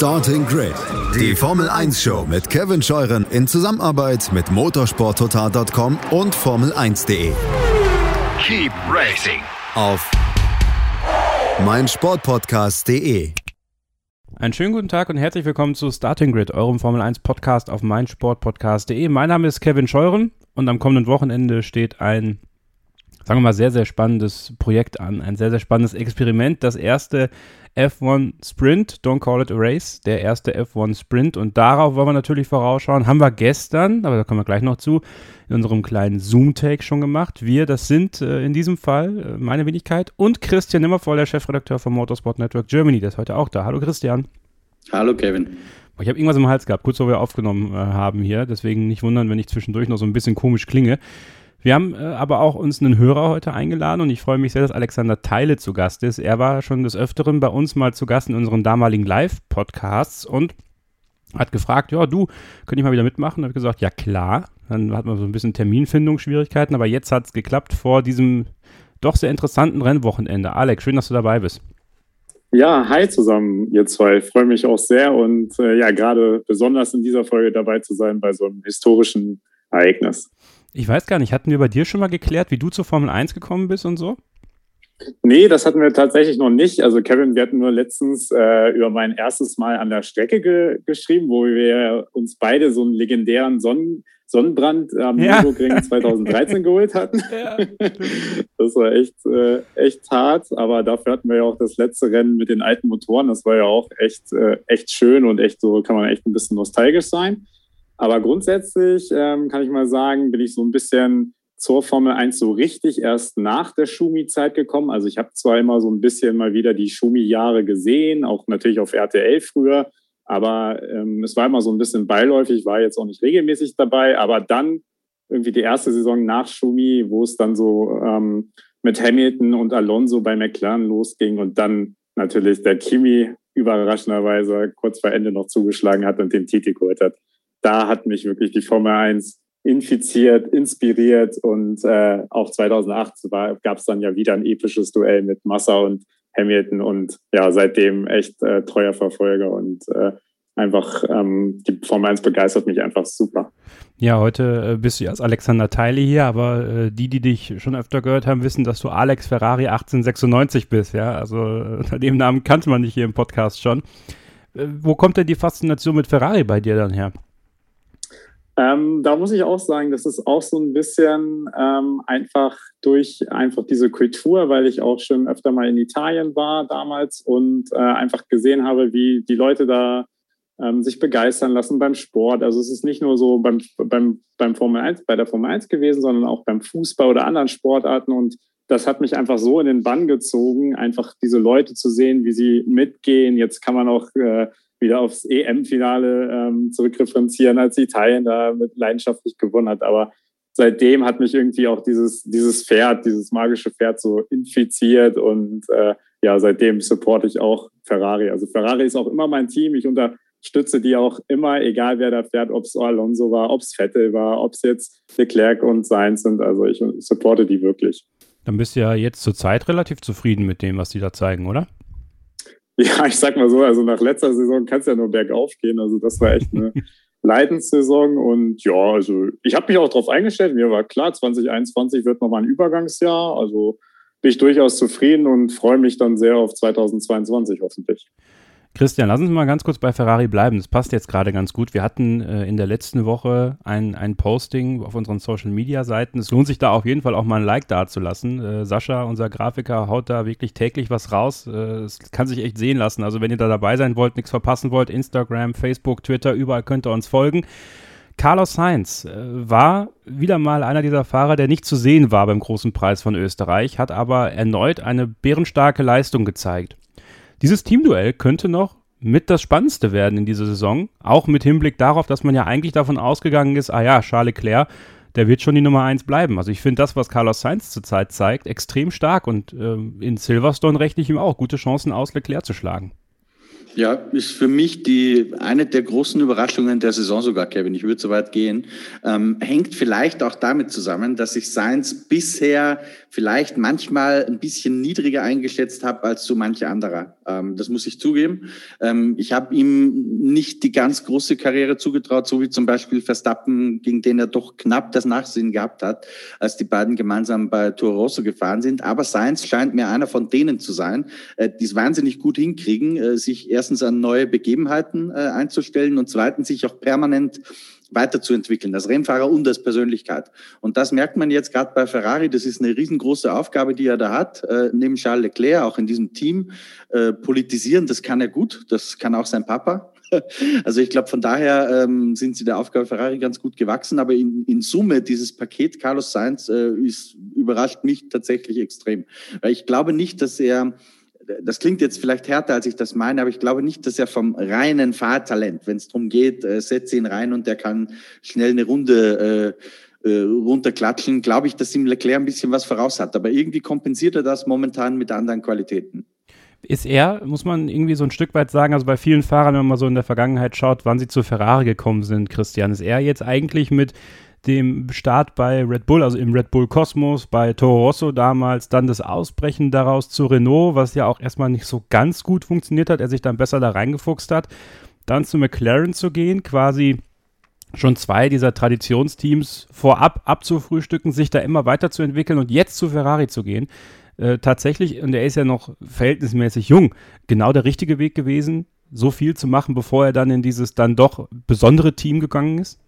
Starting Grid, die Formel 1 Show mit Kevin Scheuren in Zusammenarbeit mit motorsporttotal.com und Formel1.de. Keep racing Auf meinsportpodcast.de. Einen schönen guten Tag und herzlich willkommen zu Starting Grid, eurem Formel 1 Podcast auf meinsportpodcast.de. Mein Name ist Kevin Scheuren und am kommenden Wochenende steht ein, sagen wir mal, sehr, sehr spannendes Projekt an. Ein sehr, sehr spannendes Experiment. Das erste F1 Sprint, don't call it a race, der erste F1 Sprint. Und darauf wollen wir natürlich vorausschauen. Haben wir gestern, aber da kommen wir gleich noch zu, in unserem kleinen Zoom-Take schon gemacht. Wir, das sind äh, in diesem Fall äh, meine Wenigkeit und Christian Nimmervoll, der Chefredakteur vom Motorsport Network Germany, der ist heute auch da. Hallo Christian. Hallo Kevin. Ich habe irgendwas im Hals gehabt, kurz bevor wir aufgenommen äh, haben hier. Deswegen nicht wundern, wenn ich zwischendurch noch so ein bisschen komisch klinge. Wir haben äh, aber auch uns einen Hörer heute eingeladen und ich freue mich sehr, dass Alexander Teile zu Gast ist. Er war schon des Öfteren bei uns mal zu Gast in unseren damaligen Live-Podcasts und hat gefragt, ja, du, könnte ich mal wieder mitmachen? Da habe ich gesagt, ja klar. Dann hat man so ein bisschen Terminfindungsschwierigkeiten, aber jetzt hat es geklappt vor diesem doch sehr interessanten Rennwochenende. Alex, schön, dass du dabei bist. Ja, hi zusammen, ihr zwei. Ich freue mich auch sehr und äh, ja, gerade besonders in dieser Folge dabei zu sein bei so einem historischen Ereignis. Ich weiß gar nicht, hatten wir bei dir schon mal geklärt, wie du zur Formel 1 gekommen bist und so? Nee, das hatten wir tatsächlich noch nicht. Also Kevin, wir hatten nur letztens äh, über mein erstes Mal an der Strecke ge geschrieben, wo wir uns beide so einen legendären Sonnen Sonnenbrand am ja. Nürburgring 2013 geholt hatten. Ja. Das war echt, äh, echt hart, aber dafür hatten wir ja auch das letzte Rennen mit den alten Motoren. Das war ja auch echt, äh, echt schön und echt so kann man echt ein bisschen nostalgisch sein. Aber grundsätzlich ähm, kann ich mal sagen, bin ich so ein bisschen zur Formel 1 so richtig erst nach der Schumi-Zeit gekommen. Also ich habe zwar immer so ein bisschen mal wieder die Schumi-Jahre gesehen, auch natürlich auf RTL früher, aber ähm, es war immer so ein bisschen beiläufig, war jetzt auch nicht regelmäßig dabei, aber dann irgendwie die erste Saison nach Schumi, wo es dann so ähm, mit Hamilton und Alonso bei McLaren losging und dann natürlich der Kimi überraschenderweise kurz vor Ende noch zugeschlagen hat und den Titel geholt hat da hat mich wirklich die Formel 1 infiziert, inspiriert und äh, auch 2008 gab es dann ja wieder ein episches Duell mit Massa und Hamilton und ja, seitdem echt äh, treuer Verfolger und äh, einfach ähm, die Formel 1 begeistert mich einfach super. Ja, heute äh, bist du als Alexander Teile hier, aber äh, die, die dich schon öfter gehört haben, wissen, dass du Alex Ferrari 1896 bist, ja. Also unter dem Namen kannte man dich hier im Podcast schon. Äh, wo kommt denn die Faszination mit Ferrari bei dir dann her? Ähm, da muss ich auch sagen, das ist auch so ein bisschen ähm, einfach durch einfach diese Kultur, weil ich auch schon öfter mal in Italien war damals und äh, einfach gesehen habe, wie die Leute da ähm, sich begeistern lassen beim Sport. Also es ist nicht nur so beim, beim, beim Formel 1, bei der Formel 1 gewesen, sondern auch beim Fußball oder anderen Sportarten und das hat mich einfach so in den Bann gezogen, einfach diese Leute zu sehen, wie sie mitgehen. Jetzt kann man auch äh, wieder aufs EM-Finale ähm, zurückreferenzieren, als Italien da mit leidenschaftlich gewonnen hat. Aber seitdem hat mich irgendwie auch dieses, dieses Pferd, dieses magische Pferd so infiziert und äh, ja, seitdem supporte ich auch Ferrari. Also Ferrari ist auch immer mein Team. Ich unterstütze die auch immer, egal wer da fährt, ob es Alonso war, ob es Vettel war, ob es jetzt Leclerc und Sainz sind. Also ich supporte die wirklich. Dann bist du ja jetzt zur Zeit relativ zufrieden mit dem, was die da zeigen, oder? Ja, ich sag mal so, also nach letzter Saison kann es ja nur bergauf gehen. Also das war echt eine Leidenssaison. Und ja, also ich habe mich auch darauf eingestellt. Mir war klar, 2021 wird nochmal ein Übergangsjahr. Also bin ich durchaus zufrieden und freue mich dann sehr auf 2022 hoffentlich. Christian, lass uns mal ganz kurz bei Ferrari bleiben. Das passt jetzt gerade ganz gut. Wir hatten äh, in der letzten Woche ein, ein Posting auf unseren Social Media Seiten. Es lohnt sich da auf jeden Fall auch mal ein Like dazulassen. Äh, Sascha, unser Grafiker, haut da wirklich täglich was raus. Äh, es kann sich echt sehen lassen. Also, wenn ihr da dabei sein wollt, nichts verpassen wollt, Instagram, Facebook, Twitter, überall könnt ihr uns folgen. Carlos Sainz äh, war wieder mal einer dieser Fahrer, der nicht zu sehen war beim großen Preis von Österreich, hat aber erneut eine bärenstarke Leistung gezeigt. Dieses Teamduell könnte noch mit das Spannendste werden in dieser Saison, auch mit Hinblick darauf, dass man ja eigentlich davon ausgegangen ist, ah ja, Charles Leclerc, der wird schon die Nummer 1 bleiben. Also ich finde das, was Carlos Sainz zurzeit zeigt, extrem stark und ähm, in Silverstone rechne ich ihm auch gute Chancen aus, Leclerc zu schlagen. Ja, ist für mich die eine der großen Überraschungen der Saison sogar, Kevin. Ich würde so weit gehen. Ähm, hängt vielleicht auch damit zusammen, dass ich Sainz bisher vielleicht manchmal ein bisschen niedriger eingeschätzt habe als so manche anderer. Ähm, das muss ich zugeben. Ähm, ich habe ihm nicht die ganz große Karriere zugetraut, so wie zum Beispiel Verstappen, gegen den er doch knapp das Nachsehen gehabt hat, als die beiden gemeinsam bei Toro Rosso gefahren sind. Aber Sainz scheint mir einer von denen zu sein, äh, die es wahnsinnig gut hinkriegen, äh, sich erstens an neue Begebenheiten äh, einzustellen und zweitens sich auch permanent weiterzuentwickeln, als Rennfahrer und als Persönlichkeit. Und das merkt man jetzt gerade bei Ferrari. Das ist eine riesengroße Aufgabe, die er da hat, äh, neben Charles Leclerc, auch in diesem Team. Äh, politisieren, das kann er gut. Das kann auch sein Papa. Also ich glaube, von daher ähm, sind sie der Aufgabe Ferrari ganz gut gewachsen. Aber in, in Summe, dieses Paket Carlos Sainz äh, ist, überrascht mich tatsächlich extrem. Weil ich glaube nicht, dass er das klingt jetzt vielleicht härter, als ich das meine, aber ich glaube nicht, dass er vom reinen Fahrtalent, wenn es darum geht, äh, setze ihn rein und der kann schnell eine Runde äh, äh, runterklatschen, glaube ich, dass ihm Leclerc ein bisschen was voraus hat. Aber irgendwie kompensiert er das momentan mit anderen Qualitäten. Ist er, muss man irgendwie so ein Stück weit sagen, also bei vielen Fahrern, wenn man mal so in der Vergangenheit schaut, wann sie zu Ferrari gekommen sind, Christian, ist er jetzt eigentlich mit dem Start bei Red Bull, also im Red Bull Cosmos, bei Toro Rosso damals, dann das Ausbrechen daraus zu Renault, was ja auch erstmal nicht so ganz gut funktioniert hat, er sich dann besser da reingefuchst hat, dann zu McLaren zu gehen, quasi schon zwei dieser Traditionsteams vorab abzufrühstücken, sich da immer weiterzuentwickeln und jetzt zu Ferrari zu gehen. Äh, tatsächlich, und er ist ja noch verhältnismäßig jung, genau der richtige Weg gewesen, so viel zu machen, bevor er dann in dieses dann doch besondere Team gegangen ist?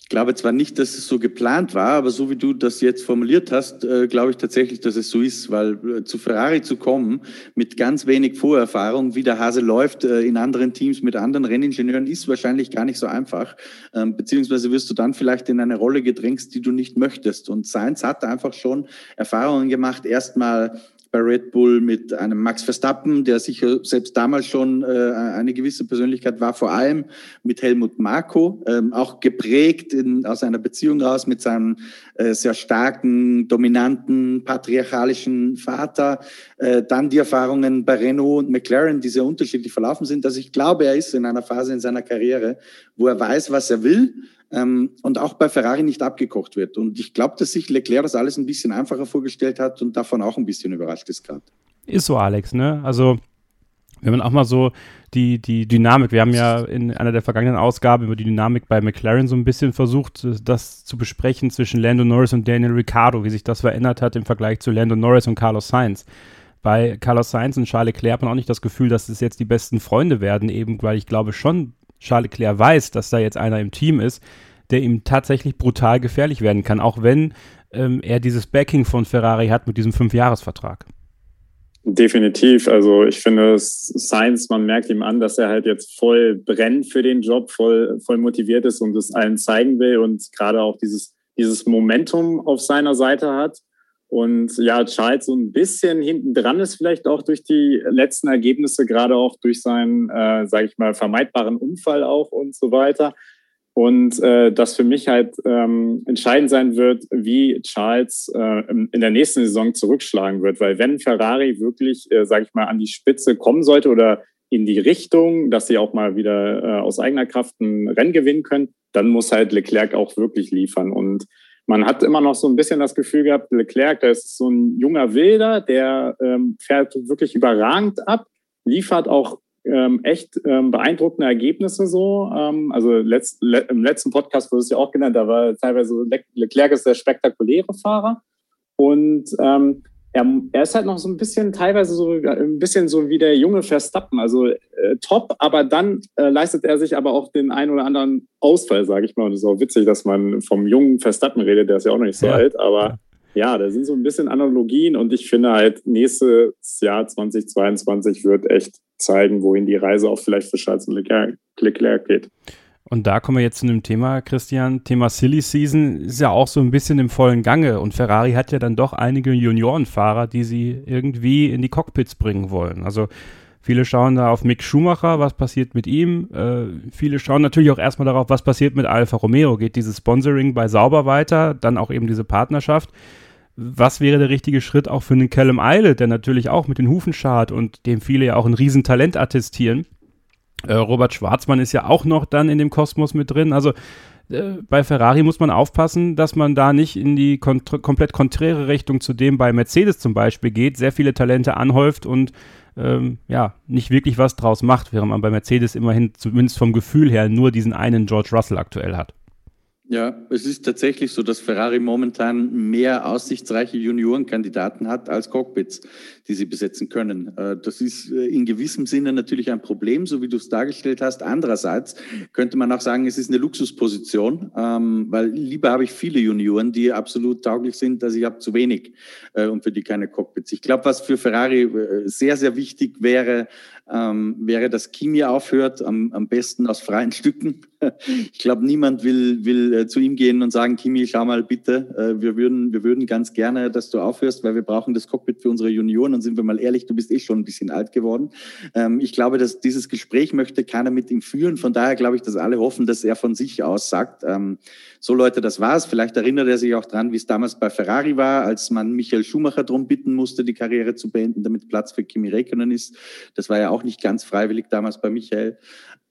Ich glaube zwar nicht, dass es so geplant war, aber so wie du das jetzt formuliert hast, äh, glaube ich tatsächlich, dass es so ist, weil äh, zu Ferrari zu kommen mit ganz wenig Vorerfahrung, wie der Hase läuft äh, in anderen Teams mit anderen Renningenieuren, ist wahrscheinlich gar nicht so einfach. Ähm, beziehungsweise wirst du dann vielleicht in eine Rolle gedrängt, die du nicht möchtest. Und Sainz hat einfach schon Erfahrungen gemacht, erstmal bei Red Bull mit einem Max Verstappen, der sicher selbst damals schon äh, eine gewisse Persönlichkeit war, vor allem mit Helmut Marko, ähm, auch geprägt in, aus einer Beziehung raus mit seinem äh, sehr starken, dominanten, patriarchalischen Vater. Äh, dann die Erfahrungen bei Renault und McLaren, die sehr unterschiedlich verlaufen sind. Also ich glaube, er ist in einer Phase in seiner Karriere, wo er weiß, was er will ähm, und auch bei Ferrari nicht abgekocht wird. Und ich glaube, dass sich Leclerc das alles ein bisschen einfacher vorgestellt hat und davon auch ein bisschen überrascht ist gerade. Ist so, Alex, ne? Also, wenn man auch mal so die, die Dynamik, wir haben ja in einer der vergangenen Ausgaben über die Dynamik bei McLaren so ein bisschen versucht, das zu besprechen zwischen Lando Norris und Daniel Ricciardo, wie sich das verändert hat im Vergleich zu Lando Norris und Carlos Sainz. Bei Carlos Sainz und Charles Leclerc hat man auch nicht das Gefühl, dass es jetzt die besten Freunde werden, eben weil ich glaube schon, Charles Leclerc weiß, dass da jetzt einer im Team ist, der ihm tatsächlich brutal gefährlich werden kann, auch wenn ähm, er dieses Backing von Ferrari hat mit diesem Fünfjahresvertrag. Definitiv. Also ich finde, Science, man merkt ihm an, dass er halt jetzt voll brennt für den Job, voll, voll motiviert ist und es allen zeigen will und gerade auch dieses, dieses Momentum auf seiner Seite hat. Und ja, Charles so ein bisschen hinten dran ist vielleicht auch durch die letzten Ergebnisse, gerade auch durch seinen, äh, sage ich mal, vermeidbaren Unfall auch und so weiter. Und äh, das für mich halt ähm, entscheidend sein wird, wie Charles äh, in der nächsten Saison zurückschlagen wird. Weil wenn Ferrari wirklich, äh, sage ich mal, an die Spitze kommen sollte oder in die Richtung, dass sie auch mal wieder äh, aus eigener Kraft ein Rennen gewinnen können, dann muss halt Leclerc auch wirklich liefern. Und man hat immer noch so ein bisschen das Gefühl gehabt, Leclerc, der ist so ein junger Wilder, der ähm, fährt wirklich überragend ab, liefert auch ähm, echt ähm, beeindruckende Ergebnisse so. Ähm, also letzt, le im letzten Podcast wurde es ja auch genannt, da war teilweise Le Leclerc ist der spektakuläre Fahrer und ähm, er, er, ist halt noch so ein bisschen teilweise so ein bisschen so wie der junge Verstappen, also äh, top, aber dann äh, leistet er sich aber auch den einen oder anderen Ausfall, sage ich mal. Und es ist auch witzig, dass man vom jungen Verstappen redet, der ist ja auch noch nicht so ja. alt, aber ja, da sind so ein bisschen Analogien und ich finde halt, nächstes Jahr 2022 wird echt zeigen, wohin die Reise auch vielleicht für Charles und Leclerc geht. Und da kommen wir jetzt zu einem Thema, Christian. Thema Silly Season ist ja auch so ein bisschen im vollen Gange. Und Ferrari hat ja dann doch einige Juniorenfahrer, die sie irgendwie in die Cockpits bringen wollen. Also viele schauen da auf Mick Schumacher, was passiert mit ihm. Äh, viele schauen natürlich auch erstmal darauf, was passiert mit Alfa Romeo. Geht dieses Sponsoring bei Sauber weiter? Dann auch eben diese Partnerschaft. was wäre der richtige Schritt auch für einen Callum Eile, der natürlich auch mit den Hufen schart und dem viele ja auch ein Riesentalent attestieren. Äh, Robert Schwarzmann ist ja auch noch dann in dem Kosmos mit drin. Also äh, bei Ferrari muss man aufpassen, dass man da nicht in die kont komplett konträre Richtung zu dem bei Mercedes zum Beispiel geht, sehr viele Talente anhäuft und ähm, ja, nicht wirklich was draus macht, während man bei Mercedes immerhin zumindest vom Gefühl her nur diesen einen George Russell aktuell hat. Ja, es ist tatsächlich so, dass Ferrari momentan mehr aussichtsreiche Juniorenkandidaten hat als Cockpits, die sie besetzen können. Äh, das ist äh, in gewissem Sinne natürlich ein Problem, so wie du es dargestellt hast. Andererseits könnte man auch sagen, es ist eine Luxusposition, ähm, weil lieber habe ich viele Junioren, die absolut tauglich sind, als ich habe zu wenig äh, und für die keine Cockpits. Ich glaube, was für Ferrari sehr, sehr wichtig wäre, ähm, wäre, dass Kimi aufhört, am, am besten aus freien Stücken. Ich glaube, niemand will, will äh, zu ihm gehen und sagen, Kimi, schau mal bitte, äh, wir, würden, wir würden ganz gerne, dass du aufhörst, weil wir brauchen das Cockpit für unsere Junioren. Und sind wir mal ehrlich, du bist eh schon ein bisschen alt geworden. Ähm, ich glaube, dass dieses Gespräch möchte keiner mit ihm führen. Von daher glaube ich, dass alle hoffen, dass er von sich aus sagt, ähm, so Leute, das war's. Vielleicht erinnert er sich auch dran, wie es damals bei Ferrari war, als man Michael Schumacher darum bitten musste, die Karriere zu beenden, damit Platz für Kimi Räikkönen ist. Das war ja auch nicht ganz freiwillig damals bei Michael.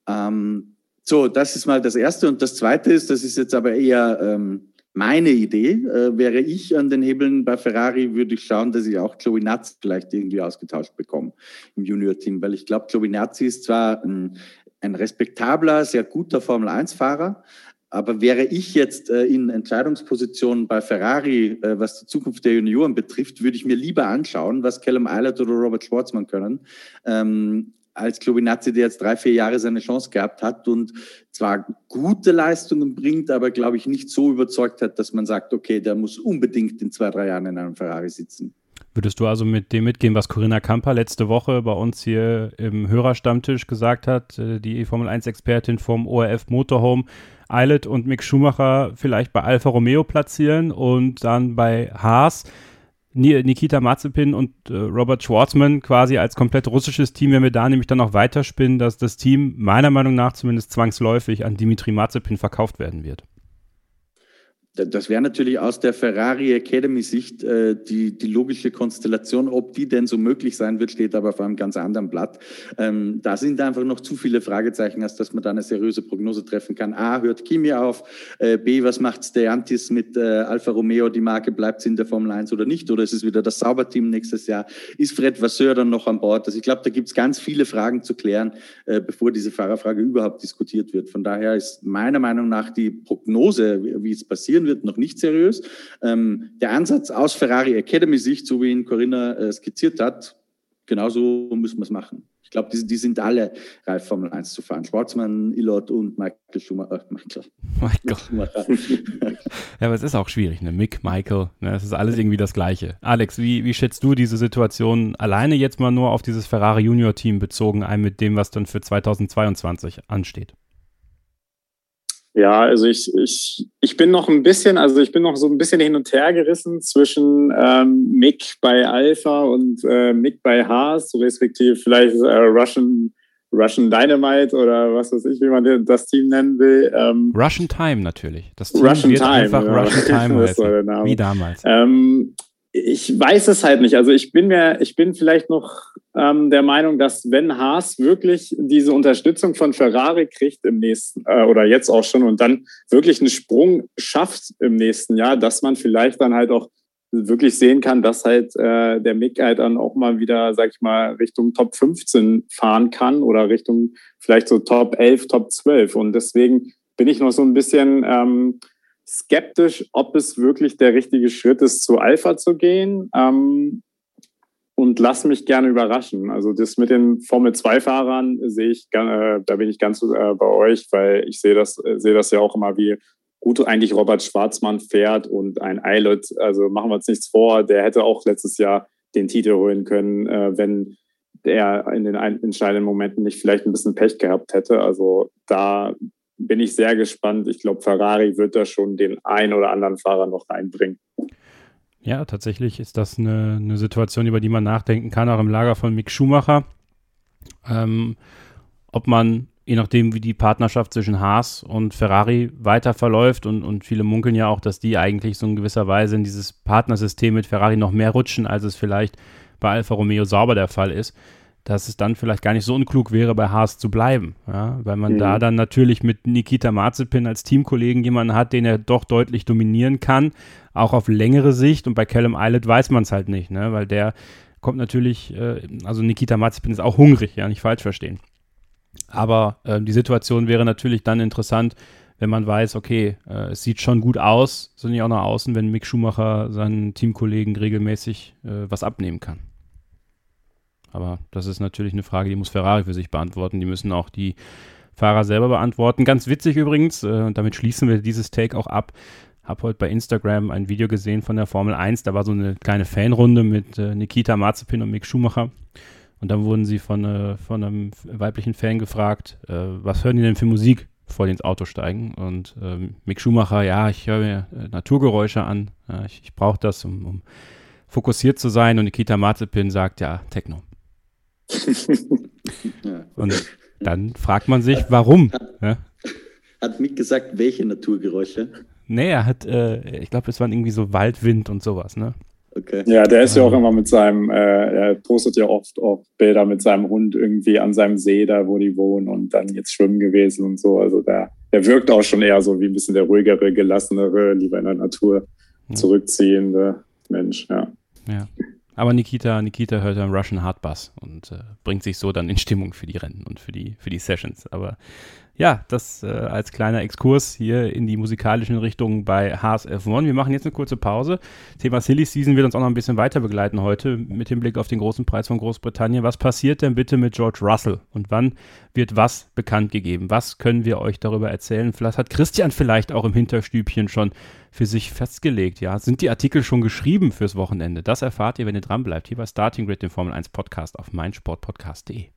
Ähm, so, das ist mal das Erste. Und das Zweite ist, das ist jetzt aber eher ähm, meine Idee. Äh, wäre ich an den Hebeln bei Ferrari, würde ich schauen, dass ich auch Natz vielleicht irgendwie ausgetauscht bekomme im Junior-Team. Weil ich glaube, Natz ist zwar ein, ein respektabler, sehr guter Formel-1-Fahrer, aber wäre ich jetzt äh, in Entscheidungspositionen bei Ferrari, äh, was die Zukunft der Junioren betrifft, würde ich mir lieber anschauen, was Callum Eilert oder Robert Schwarzmann können, ähm, als Klobinazzi, der jetzt drei, vier Jahre seine Chance gehabt hat und zwar gute Leistungen bringt, aber glaube ich nicht so überzeugt hat, dass man sagt, okay, der muss unbedingt in zwei, drei Jahren in einem Ferrari sitzen. Würdest du also mit dem mitgehen, was Corinna Kamper letzte Woche bei uns hier im Hörerstammtisch gesagt hat, äh, die Formel 1-Expertin vom ORF Motorhome, Eilert und Mick Schumacher vielleicht bei Alfa Romeo platzieren und dann bei Haas Nikita Mazepin und äh, Robert Schwartzman quasi als komplett russisches Team, wenn wir da nämlich dann noch weiterspinnen, dass das Team meiner Meinung nach zumindest zwangsläufig an Dimitri Mazepin verkauft werden wird. Das wäre natürlich aus der Ferrari Academy-Sicht äh, die, die logische Konstellation. Ob die denn so möglich sein wird, steht aber auf einem ganz anderen Blatt. Ähm, da sind einfach noch zu viele Fragezeichen, als dass man da eine seriöse Prognose treffen kann. A, hört Kimi auf? Äh, B, was macht Stellantis mit äh, Alfa Romeo? Die Marke bleibt in der Formel 1 oder nicht? Oder ist es wieder das Sauberteam nächstes Jahr? Ist Fred Vasseur dann noch an Bord? Also ich glaube, da gibt es ganz viele Fragen zu klären, äh, bevor diese Fahrerfrage überhaupt diskutiert wird. Von daher ist meiner Meinung nach die Prognose, wie es passieren wird, noch nicht seriös. Ähm, der Ansatz aus Ferrari Academy Sicht, so wie ihn Corinna äh, skizziert hat, genauso müssen wir es machen. Ich glaube, die, die, sind alle reif, Formel 1 zu fahren. Schwarzmann, Ilot und Michael Schumacher. Äh, Michael. Michael. Ja, aber es ist auch schwierig, ne? Mick, Michael, ne? Es ist alles irgendwie das Gleiche. Alex, wie, wie schätzt du diese Situation alleine jetzt mal nur auf dieses Ferrari Junior Team bezogen ein mit dem, was dann für 2022 ansteht? Ja, also ich, ich, ich bin noch ein bisschen, also ich bin noch so ein bisschen hin und her gerissen zwischen ähm, Mick bei Alpha und äh, Mick bei Haas, respektive vielleicht äh, Russian, Russian Dynamite oder was weiß ich, wie man das Team nennen will. Ähm, Russian Time natürlich. Das Team Russian wird Time, einfach ja. Russian Time heißen, wie damals. Ähm, ich weiß es halt nicht. Also ich bin mir, ich bin vielleicht noch ähm, der Meinung, dass wenn Haas wirklich diese Unterstützung von Ferrari kriegt im nächsten äh, oder jetzt auch schon und dann wirklich einen Sprung schafft im nächsten Jahr, dass man vielleicht dann halt auch wirklich sehen kann, dass halt äh, der Mick halt dann auch mal wieder, sag ich mal, Richtung Top 15 fahren kann oder Richtung vielleicht so Top 11, Top 12. Und deswegen bin ich noch so ein bisschen ähm, skeptisch, ob es wirklich der richtige Schritt ist, zu Alpha zu gehen. Ähm, und lass mich gerne überraschen. Also das mit den Formel 2 Fahrern sehe ich, äh, da bin ich ganz äh, bei euch, weil ich sehe das, äh, sehe das ja auch immer, wie gut eigentlich Robert Schwarzmann fährt und ein Eilert. Also machen wir uns nichts vor, der hätte auch letztes Jahr den Titel holen können, äh, wenn er in den entscheidenden Momenten nicht vielleicht ein bisschen Pech gehabt hätte. Also da bin ich sehr gespannt. Ich glaube, Ferrari wird da schon den einen oder anderen Fahrer noch reinbringen. Ja, tatsächlich ist das eine, eine Situation, über die man nachdenken kann, auch im Lager von Mick Schumacher. Ähm, ob man je nachdem, wie die Partnerschaft zwischen Haas und Ferrari weiter verläuft und, und viele munkeln ja auch, dass die eigentlich so in gewisser Weise in dieses Partnersystem mit Ferrari noch mehr rutschen, als es vielleicht bei Alfa Romeo sauber der Fall ist, dass es dann vielleicht gar nicht so unklug wäre, bei Haas zu bleiben, ja? weil man mhm. da dann natürlich mit Nikita Mazepin als Teamkollegen jemanden hat, den er doch deutlich dominieren kann, auch auf längere Sicht und bei Callum Eilert weiß man es halt nicht, ne? weil der kommt natürlich, äh, also Nikita Mazepin ist auch hungrig, ja, nicht falsch verstehen. Aber äh, die Situation wäre natürlich dann interessant, wenn man weiß, okay, äh, es sieht schon gut aus, so nicht auch nach außen, wenn Mick Schumacher seinen Teamkollegen regelmäßig äh, was abnehmen kann. Aber das ist natürlich eine Frage, die muss Ferrari für sich beantworten. Die müssen auch die Fahrer selber beantworten. Ganz witzig übrigens, äh, damit schließen wir dieses Take auch ab. Habe heute bei Instagram ein Video gesehen von der Formel 1. Da war so eine kleine Fanrunde mit äh, Nikita Mazepin und Mick Schumacher. Und dann wurden sie von, äh, von einem weiblichen Fan gefragt, äh, was hören die denn für Musik, bevor die ins Auto steigen? Und ähm, Mick Schumacher, ja, ich höre mir äh, Naturgeräusche an, ich, ich brauche das, um, um, fokussiert zu sein. Und Nikita Mazepin sagt, ja, Techno. Und dann fragt man sich, warum? Ja? Hat Mick gesagt, welche Naturgeräusche? Nee, er hat, äh, ich glaube, es waren irgendwie so Waldwind und sowas, ne? Okay. Ja, der ist ja auch immer mit seinem, äh, er postet ja oft auch Bilder mit seinem Hund irgendwie an seinem See, da wo die wohnen und dann jetzt schwimmen gewesen und so. Also der, der wirkt auch schon eher so wie ein bisschen der ruhigere, gelassenere, lieber in der Natur zurückziehende Mensch, ja. Ja. Aber Nikita, Nikita hört einen Russian Hardbass und äh, bringt sich so dann in Stimmung für die Rennen und für die, für die Sessions. Aber ja, das äh, als kleiner Exkurs hier in die musikalischen Richtungen bei Haas F1. Wir machen jetzt eine kurze Pause. Thema Silly Season wird uns auch noch ein bisschen weiter begleiten heute mit dem Blick auf den großen Preis von Großbritannien. Was passiert denn bitte mit George Russell und wann wird was bekannt gegeben? Was können wir euch darüber erzählen? Vielleicht hat Christian vielleicht auch im Hinterstübchen schon für sich festgelegt. Ja, sind die Artikel schon geschrieben fürs Wochenende? Das erfahrt ihr, wenn ihr dran bleibt. Hier bei Starting Grid, dem Formel 1 Podcast auf meinsportpodcast.de.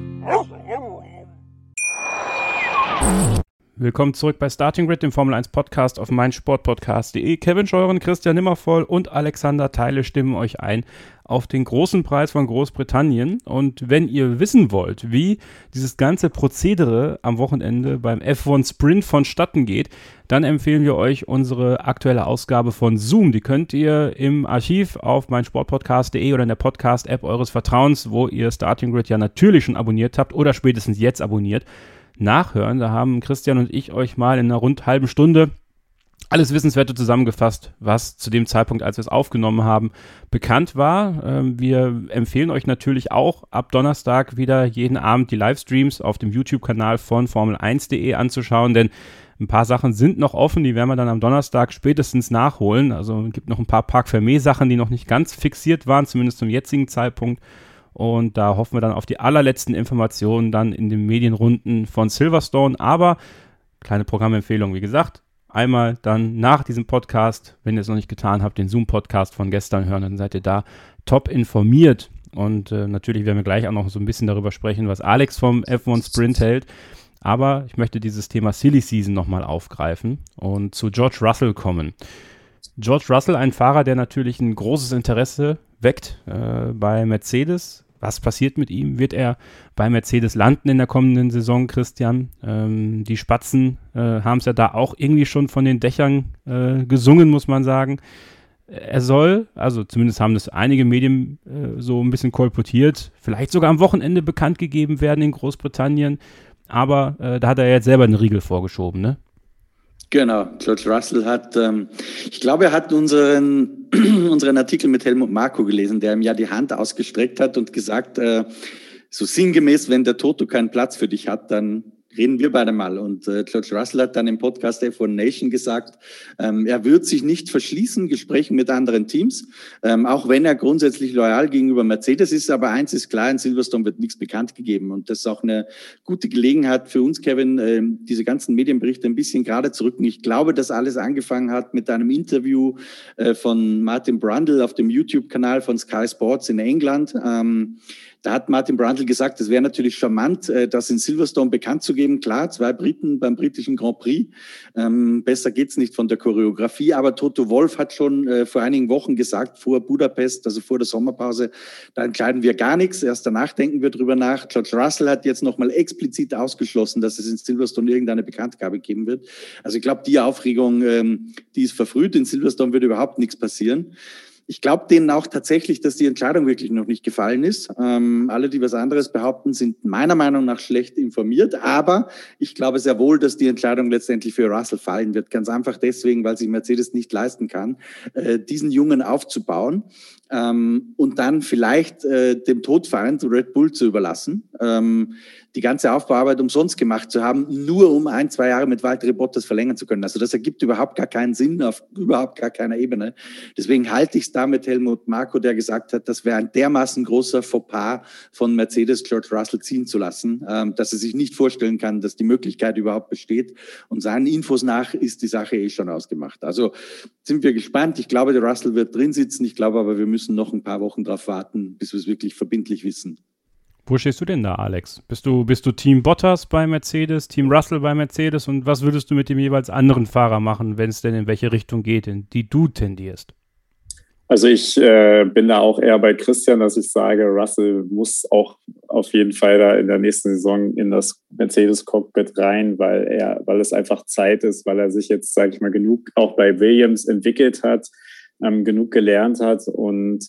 Willkommen zurück bei Starting Grid, dem Formel 1 Podcast auf meinsportpodcast.de. Kevin Scheuren, Christian Nimmervoll und Alexander Teile stimmen euch ein auf den großen Preis von Großbritannien. Und wenn ihr wissen wollt, wie dieses ganze Prozedere am Wochenende beim F1 Sprint vonstatten geht, dann empfehlen wir euch unsere aktuelle Ausgabe von Zoom. Die könnt ihr im Archiv auf meinsportpodcast.de oder in der Podcast-App eures Vertrauens, wo ihr Starting Grid ja natürlich schon abonniert habt oder spätestens jetzt abonniert nachhören. Da haben Christian und ich euch mal in einer rund halben Stunde alles Wissenswerte zusammengefasst, was zu dem Zeitpunkt, als wir es aufgenommen haben, bekannt war. Ähm, wir empfehlen euch natürlich auch ab Donnerstag wieder jeden Abend die Livestreams auf dem YouTube-Kanal von Formel1.de anzuschauen, denn ein paar Sachen sind noch offen, die werden wir dann am Donnerstag spätestens nachholen. Also es gibt noch ein paar Park Fermé-Sachen, die noch nicht ganz fixiert waren, zumindest zum jetzigen Zeitpunkt. Und da hoffen wir dann auf die allerletzten Informationen dann in den Medienrunden von Silverstone. Aber kleine Programmempfehlung, wie gesagt, einmal dann nach diesem Podcast, wenn ihr es noch nicht getan habt, den Zoom-Podcast von gestern hören, dann seid ihr da top informiert. Und äh, natürlich werden wir gleich auch noch so ein bisschen darüber sprechen, was Alex vom F1 Sprint hält. Aber ich möchte dieses Thema Silly Season nochmal aufgreifen und zu George Russell kommen. George Russell, ein Fahrer, der natürlich ein großes Interesse weckt äh, bei Mercedes. Was passiert mit ihm? Wird er bei Mercedes landen in der kommenden Saison, Christian? Ähm, die Spatzen äh, haben es ja da auch irgendwie schon von den Dächern äh, gesungen, muss man sagen. Er soll, also zumindest haben das einige Medien äh, so ein bisschen kolportiert, vielleicht sogar am Wochenende bekannt gegeben werden in Großbritannien. Aber äh, da hat er jetzt selber einen Riegel vorgeschoben, ne? Genau, George Russell hat, ähm, ich glaube, er hat unseren, unseren Artikel mit Helmut Marko gelesen, der ihm ja die Hand ausgestreckt hat und gesagt, äh, so sinngemäß, wenn der Toto keinen Platz für dich hat, dann reden wir beide mal. Und äh, George Russell hat dann im Podcast F1 Nation gesagt, ähm, er wird sich nicht verschließen, Gesprächen mit anderen Teams, ähm, auch wenn er grundsätzlich loyal gegenüber Mercedes ist. Aber eins ist klar, in Silverstone wird nichts bekannt gegeben. Und das ist auch eine gute Gelegenheit für uns, Kevin, äh, diese ganzen Medienberichte ein bisschen gerade zu rücken. Ich glaube, dass alles angefangen hat mit einem Interview äh, von Martin Brundle auf dem YouTube-Kanal von Sky Sports in England. Ähm, da hat Martin Brundle gesagt, es wäre natürlich charmant, äh, das in Silverstone bekannt zu geben. Klar, zwei Briten beim britischen Grand Prix. Ähm, besser geht's nicht von der Choreografie. Aber Toto Wolf hat schon äh, vor einigen Wochen gesagt, vor Budapest, also vor der Sommerpause, da entscheiden wir gar nichts. Erst danach denken wir drüber nach. George Russell hat jetzt nochmal explizit ausgeschlossen, dass es in Silverstone irgendeine Bekanntgabe geben wird. Also ich glaube, die Aufregung, ähm, die ist verfrüht. In Silverstone wird überhaupt nichts passieren. Ich glaube denen auch tatsächlich, dass die Entscheidung wirklich noch nicht gefallen ist. Ähm, alle, die was anderes behaupten, sind meiner Meinung nach schlecht informiert. Aber ich glaube sehr wohl, dass die Entscheidung letztendlich für Russell fallen wird. Ganz einfach deswegen, weil sich Mercedes nicht leisten kann, äh, diesen Jungen aufzubauen ähm, und dann vielleicht äh, dem Todfeind Red Bull zu überlassen. Ähm, die ganze Aufbauarbeit umsonst gemacht zu haben, nur um ein, zwei Jahre mit Valtteri Bottas verlängern zu können. Also das ergibt überhaupt gar keinen Sinn auf überhaupt gar keiner Ebene. Deswegen halte ich es da mit Helmut Marko, der gesagt hat, das wäre ein dermaßen großer Fauxpas von Mercedes George Russell ziehen zu lassen, ähm, dass er sich nicht vorstellen kann, dass die Möglichkeit überhaupt besteht. Und seinen Infos nach ist die Sache eh schon ausgemacht. Also sind wir gespannt. Ich glaube, der Russell wird drin sitzen. Ich glaube aber, wir müssen noch ein paar Wochen darauf warten, bis wir es wirklich verbindlich wissen. Wo stehst du denn da, Alex? Bist du, bist du Team Bottas bei Mercedes, Team Russell bei Mercedes und was würdest du mit dem jeweils anderen Fahrer machen, wenn es denn in welche Richtung geht, in die du tendierst? Also ich äh, bin da auch eher bei Christian, dass ich sage, Russell muss auch auf jeden Fall da in der nächsten Saison in das Mercedes-Cockpit rein, weil er, weil es einfach Zeit ist, weil er sich jetzt, sage ich mal, genug auch bei Williams entwickelt hat, ähm, genug gelernt hat und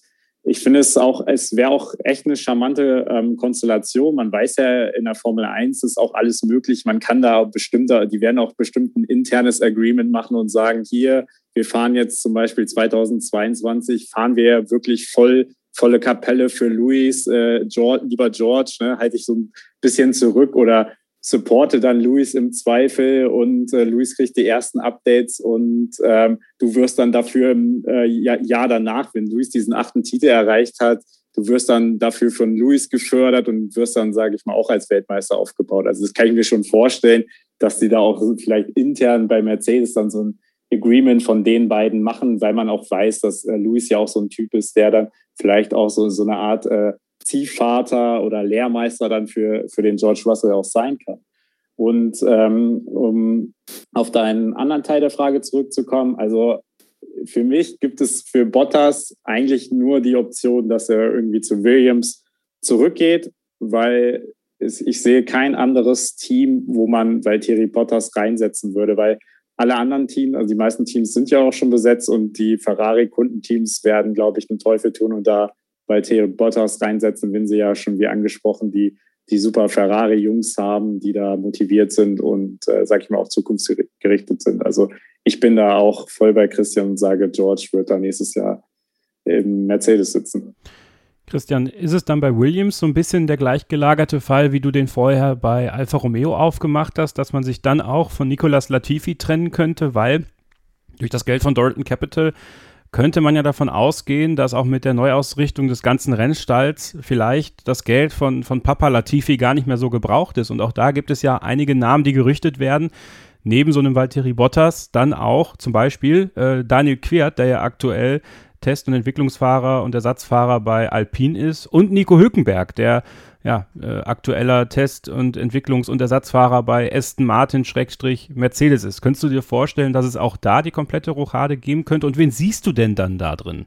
ich finde es auch, es wäre auch echt eine charmante ähm, Konstellation. Man weiß ja, in der Formel 1 ist auch alles möglich. Man kann da bestimmte, die werden auch bestimmt ein internes Agreement machen und sagen, hier, wir fahren jetzt zum Beispiel 2022, fahren wir wirklich voll volle Kapelle für Luis, äh, George, lieber George, ne, halte ich so ein bisschen zurück oder supporte dann Luis im Zweifel und äh, Luis kriegt die ersten Updates und ähm, du wirst dann dafür im äh, Jahr, danach, wenn Luis diesen achten Titel erreicht hat, du wirst dann dafür von Luis gefördert und wirst dann, sage ich mal, auch als Weltmeister aufgebaut. Also das kann ich mir schon vorstellen, dass die da auch vielleicht intern bei Mercedes dann so ein Agreement von den beiden machen, weil man auch weiß, dass äh, Luis ja auch so ein Typ ist, der dann vielleicht auch so, so eine Art äh, Ziehvater oder Lehrmeister dann für, für den George Russell auch sein kann. Und ähm, um auf deinen anderen Teil der Frage zurückzukommen, also für mich gibt es für Bottas eigentlich nur die Option, dass er irgendwie zu Williams zurückgeht, weil es, ich sehe kein anderes Team, wo man Valtteri Bottas reinsetzen würde, weil alle anderen Teams, also die meisten Teams sind ja auch schon besetzt und die Ferrari-Kundenteams werden, glaube ich, den Teufel tun und da bei Theo Bottas reinsetzen, wenn sie ja schon wie angesprochen die, die super Ferrari-Jungs haben, die da motiviert sind und, äh, sag ich mal, auch zukunftsgerichtet sind. Also ich bin da auch voll bei Christian und sage, George wird da nächstes Jahr im Mercedes sitzen. Christian, ist es dann bei Williams so ein bisschen der gleichgelagerte Fall, wie du den vorher bei Alfa Romeo aufgemacht hast, dass man sich dann auch von Nicolas Latifi trennen könnte, weil durch das Geld von Dorton Capital könnte man ja davon ausgehen, dass auch mit der Neuausrichtung des ganzen Rennstalls vielleicht das Geld von, von Papa Latifi gar nicht mehr so gebraucht ist. Und auch da gibt es ja einige Namen, die gerüchtet werden. Neben so einem Valtteri Bottas dann auch zum Beispiel äh, Daniel Quert, der ja aktuell Test- und Entwicklungsfahrer und Ersatzfahrer bei Alpine ist und Nico Hülkenberg, der ja, äh, aktueller Test- und Entwicklungs- und Ersatzfahrer bei Aston Martin Schrägstrich Mercedes ist. Könntest du dir vorstellen, dass es auch da die komplette Rochade geben könnte? Und wen siehst du denn dann da drin?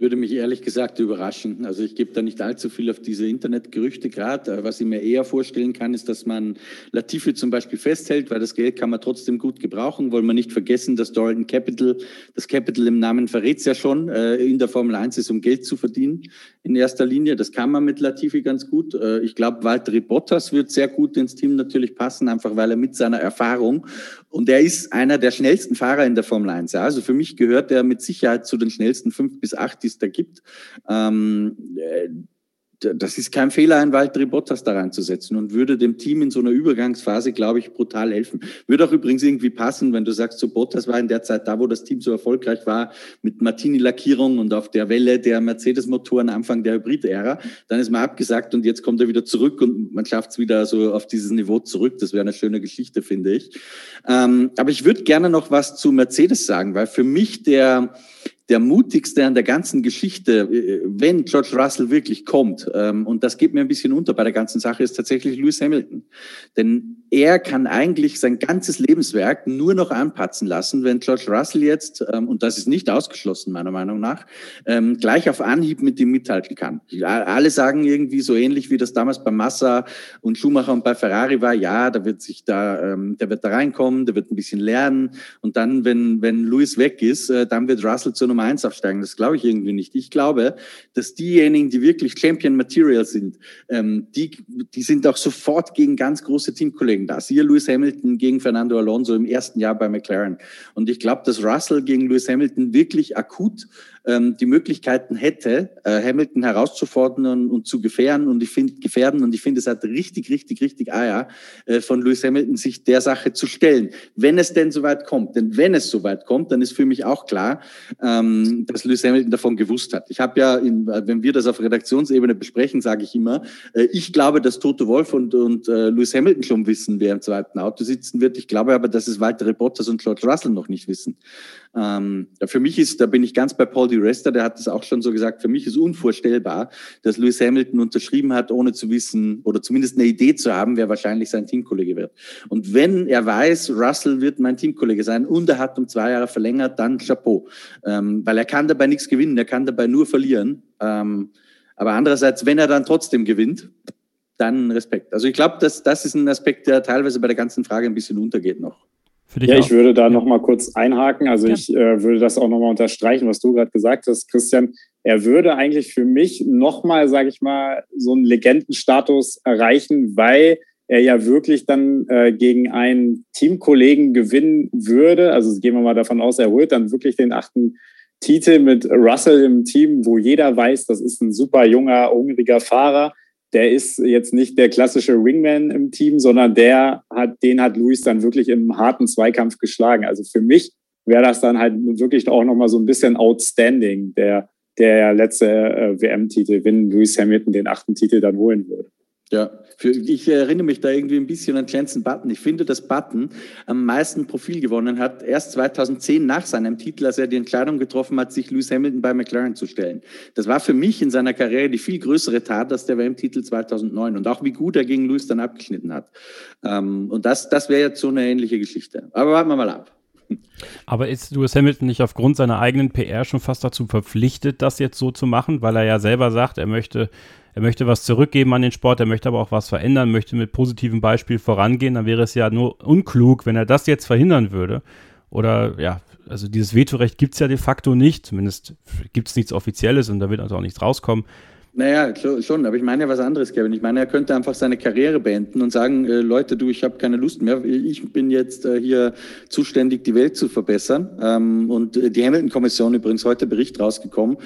Würde mich ehrlich gesagt überraschen. Also ich gebe da nicht allzu viel auf diese Internetgerüchte gerade. Was ich mir eher vorstellen kann, ist, dass man Latifi zum Beispiel festhält, weil das Geld kann man trotzdem gut gebrauchen. Wollen wir nicht vergessen, dass Dalton Capital, das Capital im Namen verrät es ja schon, äh, in der Formel 1 ist, um Geld zu verdienen in erster Linie. Das kann man mit Latifi ganz gut. Äh, ich glaube, Valtteri Bottas wird sehr gut ins Team natürlich passen, einfach weil er mit seiner Erfahrung und er ist einer der schnellsten Fahrer in der Formel 1. Ja. Also für mich gehört er mit Sicherheit zu den schnellsten fünf bis acht, die es da gibt. Ähm, äh, das ist kein Fehler, einen Valtteri Bottas da reinzusetzen und würde dem Team in so einer Übergangsphase, glaube ich, brutal helfen. Würde auch übrigens irgendwie passen, wenn du sagst, so Bottas war in der Zeit da, wo das Team so erfolgreich war, mit Martini-Lackierung und auf der Welle der Mercedes-Motoren Anfang der Hybrid-Ära. Dann ist man abgesagt und jetzt kommt er wieder zurück und man schafft es wieder so auf dieses Niveau zurück. Das wäre eine schöne Geschichte, finde ich. Ähm, aber ich würde gerne noch was zu Mercedes sagen, weil für mich der der mutigste an der ganzen Geschichte, äh, wenn George Russell wirklich kommt, ähm, und das geht mir ein bisschen unter bei der ganzen Sache, ist tatsächlich Lewis Hamilton. Denn er kann eigentlich sein ganzes Lebenswerk nur noch anpatzen lassen, wenn George Russell jetzt, ähm, und das ist nicht ausgeschlossen meiner Meinung nach, ähm, gleich auf Anhieb mit ihm mithalten kann. Alle sagen irgendwie so ähnlich, wie das damals bei Massa und Schumacher und bei Ferrari war, ja, da wird sich da, ähm, der wird da reinkommen, der wird ein bisschen lernen und dann, wenn, wenn Lewis weg ist, äh, dann wird Russell zur Nummer eins aufsteigen. Das glaube ich irgendwie nicht. Ich glaube, dass diejenigen, die wirklich Champion Material sind, die, die sind auch sofort gegen ganz große Teamkollegen gegen das. Hier Lewis Hamilton gegen Fernando Alonso im ersten Jahr bei McLaren. Und ich glaube, dass Russell gegen Lewis Hamilton wirklich akut ähm, die Möglichkeiten hätte, äh, Hamilton herauszufordern und zu gefährden. Und ich finde, gefährden. Und ich finde, es hat richtig, richtig, richtig Eier äh, von Lewis Hamilton, sich der Sache zu stellen. Wenn es denn soweit kommt. Denn wenn es soweit kommt, dann ist für mich auch klar, ähm, dass Lewis Hamilton davon gewusst hat. Ich habe ja, in, wenn wir das auf Redaktionsebene besprechen, sage ich immer, äh, ich glaube, dass Toto Wolf und, und äh, Lewis Hamilton schon wissen, wer im zweiten Auto sitzen wird. Ich glaube aber, dass es weitere Bottas und George Russell noch nicht wissen. Ähm, für mich ist, da bin ich ganz bei Paul Di Resta, der hat das auch schon so gesagt, für mich ist unvorstellbar, dass Lewis Hamilton unterschrieben hat, ohne zu wissen oder zumindest eine Idee zu haben, wer wahrscheinlich sein Teamkollege wird. Und wenn er weiß, Russell wird mein Teamkollege sein und er hat um zwei Jahre verlängert, dann Chapeau. Ähm, weil er kann dabei nichts gewinnen, er kann dabei nur verlieren. Ähm, aber andererseits, wenn er dann trotzdem gewinnt, dann Respekt. Also ich glaube, dass das ist ein Aspekt, der teilweise bei der ganzen Frage ein bisschen untergeht noch ja, ich würde da ja. noch mal kurz einhaken. Also ja. ich äh, würde das auch noch mal unterstreichen, was du gerade gesagt hast, Christian. Er würde eigentlich für mich noch mal, sage ich mal, so einen Legendenstatus erreichen, weil er ja wirklich dann äh, gegen einen Teamkollegen gewinnen würde. Also gehen wir mal davon aus, er holt dann wirklich den achten Titel mit Russell im Team, wo jeder weiß, das ist ein super junger, hungriger Fahrer der ist jetzt nicht der klassische Wingman im Team, sondern der hat, den hat Luis dann wirklich im harten Zweikampf geschlagen. Also für mich wäre das dann halt wirklich auch nochmal so ein bisschen outstanding, der, der letzte äh, WM-Titel, wenn Lewis Hamilton den achten Titel dann holen würde. Ja, für, ich erinnere mich da irgendwie ein bisschen an Jensen Button. Ich finde, dass Button am meisten Profil gewonnen hat, erst 2010 nach seinem Titel, als er die Entscheidung getroffen hat, sich Lewis Hamilton bei McLaren zu stellen. Das war für mich in seiner Karriere die viel größere Tat als der WM-Titel 2009 und auch wie gut er gegen Lewis dann abgeschnitten hat. Ähm, und das, das wäre jetzt so eine ähnliche Geschichte. Aber warten wir mal ab. Aber ist Lewis Hamilton nicht aufgrund seiner eigenen PR schon fast dazu verpflichtet, das jetzt so zu machen, weil er ja selber sagt, er möchte er möchte was zurückgeben an den Sport, er möchte aber auch was verändern, möchte mit positivem Beispiel vorangehen, dann wäre es ja nur unklug, wenn er das jetzt verhindern würde. Oder ja, also dieses Vetorecht gibt es ja de facto nicht, zumindest gibt es nichts Offizielles und da wird also auch nichts rauskommen. Naja, schon, aber ich meine ja was anderes, Kevin. Ich meine, er könnte einfach seine Karriere beenden und sagen, äh, Leute, du, ich habe keine Lust mehr. Ich bin jetzt äh, hier zuständig, die Welt zu verbessern. Ähm, und äh, die Hamilton-Kommission übrigens heute Bericht rausgekommen,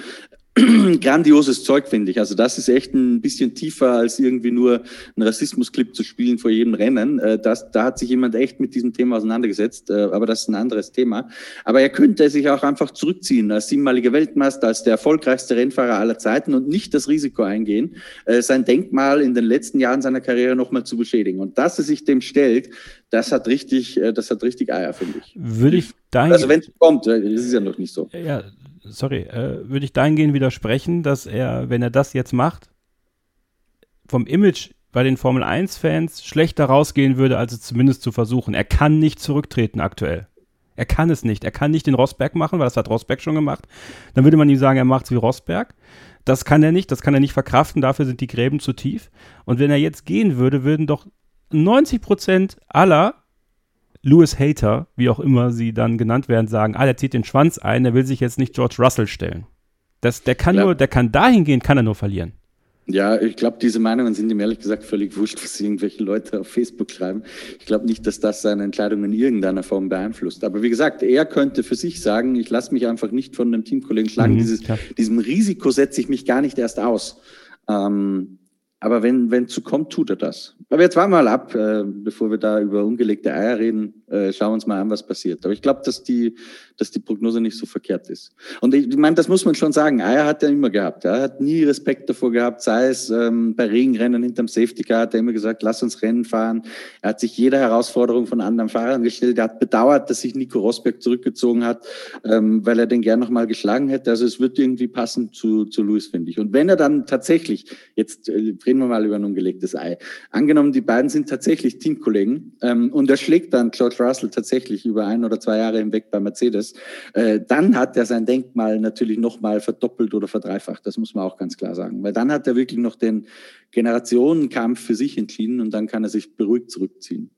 grandioses Zeug, finde ich. Also das ist echt ein bisschen tiefer als irgendwie nur ein Rassismusclip zu spielen vor jedem Rennen. Äh, das, da hat sich jemand echt mit diesem Thema auseinandergesetzt, äh, aber das ist ein anderes Thema. Aber er könnte sich auch einfach zurückziehen als siebenmaliger Weltmeister, als der erfolgreichste Rennfahrer aller Zeiten und nicht das Risiko eingehen, äh, sein Denkmal in den letzten Jahren seiner Karriere nochmal zu beschädigen. Und dass er sich dem stellt, das hat richtig, das hat richtig Eier, finde ich. Würde ich dahin Also wenn es kommt, das ist ja noch nicht so. Ja, sorry, äh, würde ich dahingehend widersprechen, dass er, wenn er das jetzt macht, vom Image bei den Formel 1-Fans schlechter rausgehen würde, als es zumindest zu versuchen. Er kann nicht zurücktreten aktuell. Er kann es nicht. Er kann nicht den Rosberg machen, weil das hat Rosberg schon gemacht. Dann würde man ihm sagen, er macht es wie Rosberg. Das kann er nicht, das kann er nicht verkraften, dafür sind die Gräben zu tief. Und wenn er jetzt gehen würde, würden doch 90 Prozent aller Lewis Hater, wie auch immer sie dann genannt werden, sagen, ah, der zieht den Schwanz ein, der will sich jetzt nicht George Russell stellen. Das, der kann ja. nur, der kann dahingehend, kann er nur verlieren. Ja, ich glaube, diese Meinungen sind ihm ehrlich gesagt völlig wurscht, was irgendwelche Leute auf Facebook schreiben. Ich glaube nicht, dass das seine Entscheidung in irgendeiner Form beeinflusst. Aber wie gesagt, er könnte für sich sagen, ich lasse mich einfach nicht von einem Teamkollegen schlagen. Mhm, Dieses, diesem Risiko setze ich mich gar nicht erst aus. Ähm, aber wenn wenn zu kommt, tut er das. Aber jetzt warten wir mal ab, äh, bevor wir da über ungelegte Eier reden. Äh, schauen wir uns mal an, was passiert. Aber ich glaube, dass die, dass die Prognose nicht so verkehrt ist. Und ich, ich meine, das muss man schon sagen. Eier hat er immer gehabt. Er hat nie Respekt davor gehabt, sei es ähm, bei Regenrennen hinterm Safety Car, hat er immer gesagt, lass uns Rennen fahren. Er hat sich jeder Herausforderung von anderen Fahrern gestellt. Er hat bedauert, dass sich Nico Rosberg zurückgezogen hat, ähm, weil er den gern nochmal geschlagen hätte. Also es wird irgendwie passen zu, zu Lewis, finde ich. Und wenn er dann tatsächlich, jetzt äh, reden wir mal über ein ungelegtes Ei, angenommen, die beiden sind tatsächlich Teamkollegen ähm, und er schlägt dann George Russell tatsächlich über ein oder zwei Jahre hinweg bei Mercedes, äh, dann hat er sein Denkmal natürlich nochmal verdoppelt oder verdreifacht. Das muss man auch ganz klar sagen. Weil dann hat er wirklich noch den Generationenkampf für sich entschieden und dann kann er sich beruhigt zurückziehen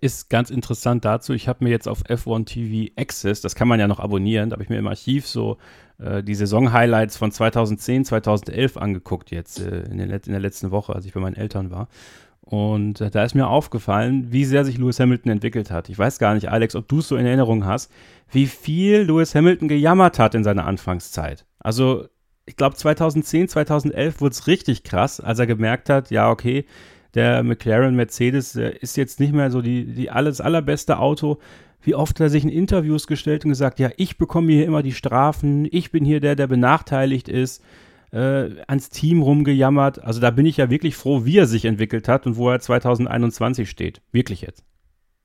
ist ganz interessant dazu. Ich habe mir jetzt auf F1 TV Access, das kann man ja noch abonnieren, da habe ich mir im Archiv so äh, die Saison-Highlights von 2010, 2011 angeguckt jetzt äh, in, in, der letzten Woche, als ich bei meinen Eltern war. Und äh, da ist mir aufgefallen, wie sehr sich Lewis Hamilton entwickelt hat. Ich weiß gar nicht, Alex, ob du es so in Erinnerung hast, wie viel Lewis Hamilton gejammert hat in seiner Anfangszeit. Also, ich glaube, 2010, 2011 wurde es richtig krass, als er gemerkt hat, ja, okay, der McLaren Mercedes äh, ist jetzt nicht mehr so die, die alles allerbeste Auto. Wie oft hat er sich in Interviews gestellt und gesagt, ja, ich bekomme hier immer die Strafen, ich bin hier der, der benachteiligt ist äh, ans Team rumgejammert. Also da bin ich ja wirklich froh, wie er sich entwickelt hat und wo er 2021 steht. Wirklich jetzt.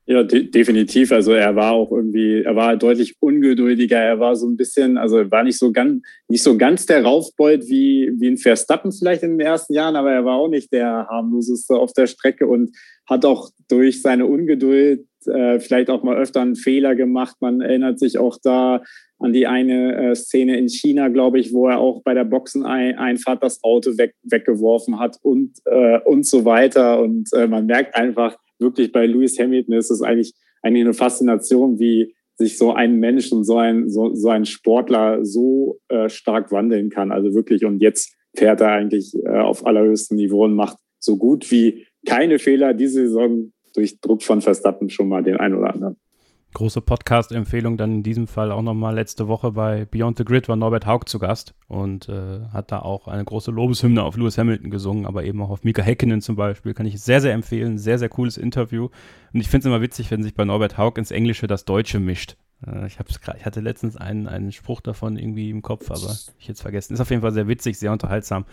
Ja, de definitiv. Also er war auch irgendwie, er war deutlich ungeduldiger. Er war so ein bisschen, also war nicht so ganz, nicht so ganz der Raufbeut wie, wie ein Verstappen vielleicht in den ersten Jahren, aber er war auch nicht der harmloseste auf der Strecke und hat auch durch seine Ungeduld äh, vielleicht auch mal öfter einen Fehler gemacht. Man erinnert sich auch da an die eine äh, Szene in China, glaube ich, wo er auch bei der Boxeneinfahrt das Auto weg, weggeworfen hat und, äh, und so weiter. Und äh, man merkt einfach wirklich bei Lewis Hamilton ist es eigentlich, eigentlich eine Faszination, wie sich so ein Mensch und so ein, so, so ein Sportler so äh, stark wandeln kann. Also wirklich, und jetzt fährt er eigentlich äh, auf allerhöchstem Niveau und macht so gut wie keine Fehler diese Saison durch Druck von Verstappen schon mal den einen oder anderen. Große Podcast-Empfehlung dann in diesem Fall auch nochmal letzte Woche bei Beyond the Grid war Norbert Haug zu Gast und äh, hat da auch eine große Lobeshymne auf Lewis Hamilton gesungen, aber eben auch auf Mika Häkkinen zum Beispiel. Kann ich sehr, sehr empfehlen. Sehr, sehr cooles Interview. Und ich finde es immer witzig, wenn sich bei Norbert Haug ins Englische das Deutsche mischt. Äh, ich, hab's ich hatte letztens einen, einen Spruch davon irgendwie im Kopf, aber ich jetzt vergessen. Ist auf jeden Fall sehr witzig, sehr unterhaltsam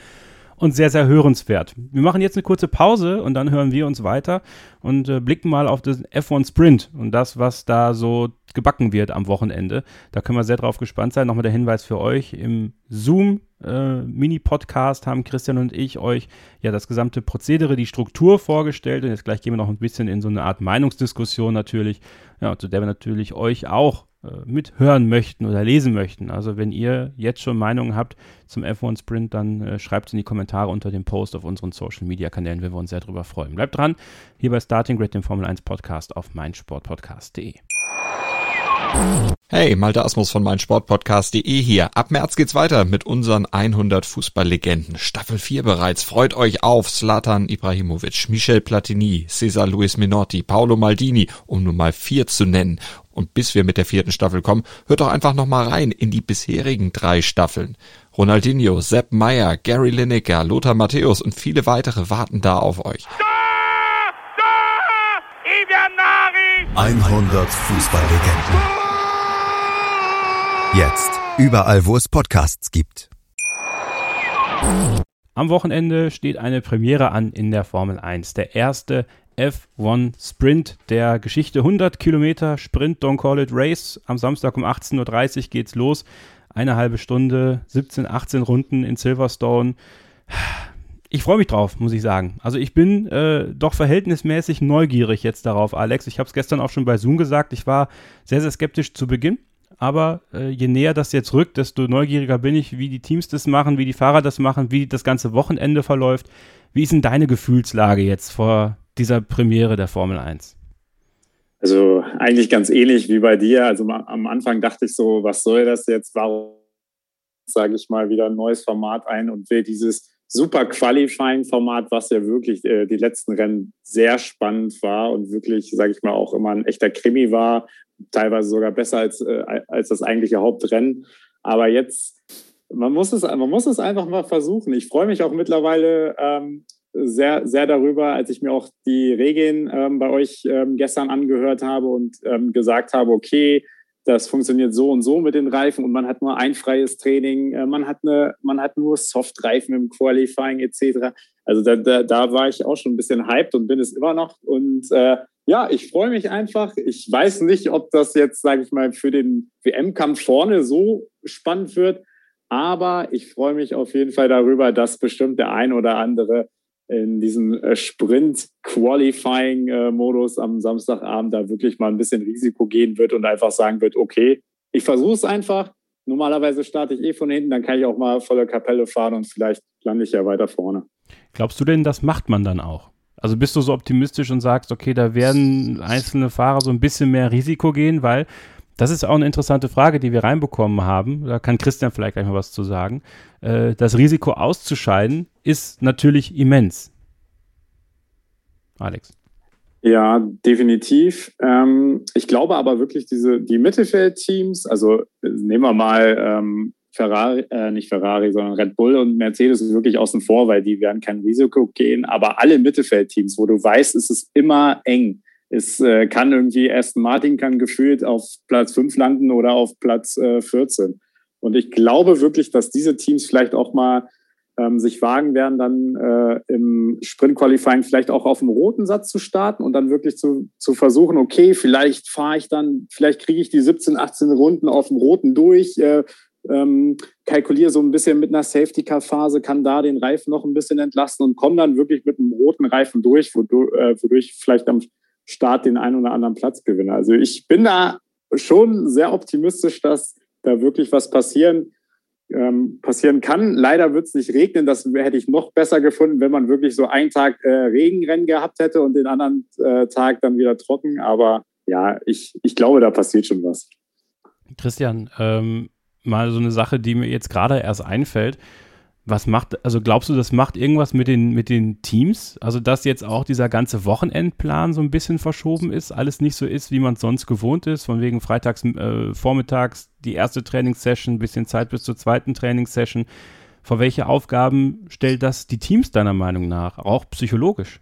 und sehr, sehr hörenswert. Wir machen jetzt eine kurze Pause und dann hören wir uns weiter und äh, blicken mal auf den F1 Sprint und das, was da so gebacken wird am Wochenende. Da können wir sehr drauf gespannt sein. Nochmal der Hinweis für euch. Im Zoom äh, haben Christian und ich euch ja das gesamte Prozedere, die Struktur vorgestellt und jetzt gleich gehen wir noch ein bisschen in so eine Art Meinungsdiskussion natürlich, ja, zu der wir natürlich euch auch mithören möchten oder lesen möchten. Also wenn ihr jetzt schon Meinungen habt zum F1 Sprint, dann äh, schreibt es in die Kommentare unter dem Post auf unseren Social Media Kanälen, wenn wir uns sehr darüber freuen. Bleibt dran, hier bei Starting Grid, dem Formel 1 Podcast auf meinsportpodcast.de. Hey, Malte Asmus von meinsportpodcast.de hier. Ab März geht's weiter mit unseren 100 Fußballlegenden. Staffel 4 bereits. Freut euch auf Slatan Ibrahimovic, Michel Platini, Cesar Luis Minotti, Paolo Maldini, um nur mal vier zu nennen. Und bis wir mit der vierten Staffel kommen, hört doch einfach noch mal rein in die bisherigen drei Staffeln. Ronaldinho, Sepp Meyer, Gary Lineker, Lothar Matthäus und viele weitere warten da auf euch. 100 Fußballlegenden. Jetzt überall, wo es Podcasts gibt. Am Wochenende steht eine Premiere an in der Formel 1. Der erste F1 Sprint der Geschichte. 100 Kilometer Sprint, don't call it race. Am Samstag um 18.30 Uhr geht's los. Eine halbe Stunde, 17, 18 Runden in Silverstone. Ich freue mich drauf, muss ich sagen. Also ich bin äh, doch verhältnismäßig neugierig jetzt darauf, Alex. Ich habe es gestern auch schon bei Zoom gesagt. Ich war sehr, sehr skeptisch zu Beginn. Aber äh, je näher das jetzt rückt, desto neugieriger bin ich, wie die Teams das machen, wie die Fahrer das machen, wie das ganze Wochenende verläuft. Wie ist denn deine Gefühlslage jetzt vor dieser Premiere der Formel 1? Also eigentlich ganz ähnlich wie bei dir. Also am Anfang dachte ich so, was soll das jetzt? Warum sage ich mal wieder ein neues Format ein und will dieses super Qualifying-Format, was ja wirklich äh, die letzten Rennen sehr spannend war und wirklich, sage ich mal, auch immer ein echter Krimi war, teilweise sogar besser als, äh, als das eigentliche Hauptrennen. Aber jetzt man muss es, man muss es einfach mal versuchen. Ich freue mich auch mittlerweile ähm, sehr, sehr darüber, als ich mir auch die Regeln ähm, bei euch ähm, gestern angehört habe und ähm, gesagt habe, okay, das funktioniert so und so mit den Reifen und man hat nur ein freies Training, äh, man, hat eine, man hat nur Soft-Reifen im Qualifying etc. Also da, da, da, war ich auch schon ein bisschen hyped und bin es immer noch. Und äh, ja, ich freue mich einfach. Ich weiß nicht, ob das jetzt, sage ich mal, für den WM-Kampf vorne so spannend wird, aber ich freue mich auf jeden Fall darüber, dass bestimmt der ein oder andere in diesem äh, Sprint-Qualifying-Modus am Samstagabend da wirklich mal ein bisschen Risiko gehen wird und einfach sagen wird, okay, ich versuche es einfach. Normalerweise starte ich eh von hinten, dann kann ich auch mal volle Kapelle fahren und vielleicht lande ich ja weiter vorne. Glaubst du denn, das macht man dann auch? Also bist du so optimistisch und sagst, okay, da werden einzelne Fahrer so ein bisschen mehr Risiko gehen, weil das ist auch eine interessante Frage, die wir reinbekommen haben. Da kann Christian vielleicht gleich mal was zu sagen. Äh, das Risiko auszuscheiden ist natürlich immens. Alex. Ja, definitiv. Ähm, ich glaube aber wirklich, diese, die Mittelfeldteams, also nehmen wir mal ähm, Ferrari, äh, nicht Ferrari, sondern Red Bull und Mercedes wirklich außen vor, weil die werden kein Risiko gehen. Aber alle Mittelfeldteams, wo du weißt, es ist immer eng. Es äh, kann irgendwie Aston Martin kann gefühlt auf Platz 5 landen oder auf Platz äh, 14. Und ich glaube wirklich, dass diese Teams vielleicht auch mal ähm, sich wagen werden, dann äh, im Sprint-Qualifying vielleicht auch auf dem roten Satz zu starten und dann wirklich zu, zu versuchen, okay, vielleicht fahre ich dann, vielleicht kriege ich die 17, 18 Runden auf dem roten durch, äh, ähm, kalkuliere so ein bisschen mit einer Safety-Car-Phase, kann da den Reifen noch ein bisschen entlasten und komme dann wirklich mit einem roten Reifen durch, wodurch, äh, wodurch vielleicht am Start den einen oder anderen Platz gewinne. Also ich bin da schon sehr optimistisch, dass da wirklich was passieren, ähm, passieren kann. Leider wird es nicht regnen. Das hätte ich noch besser gefunden, wenn man wirklich so einen Tag äh, Regenrennen gehabt hätte und den anderen äh, Tag dann wieder trocken. Aber ja, ich, ich glaube, da passiert schon was. Christian, ähm, mal so eine Sache, die mir jetzt gerade erst einfällt. Was macht, also glaubst du, das macht irgendwas mit den, mit den Teams? Also, dass jetzt auch dieser ganze Wochenendplan so ein bisschen verschoben ist, alles nicht so ist, wie man es sonst gewohnt ist, von wegen freitags äh, vormittags die erste Trainingssession, bisschen Zeit bis zur zweiten Trainingssession. Vor welche Aufgaben stellt das die Teams deiner Meinung nach, auch psychologisch?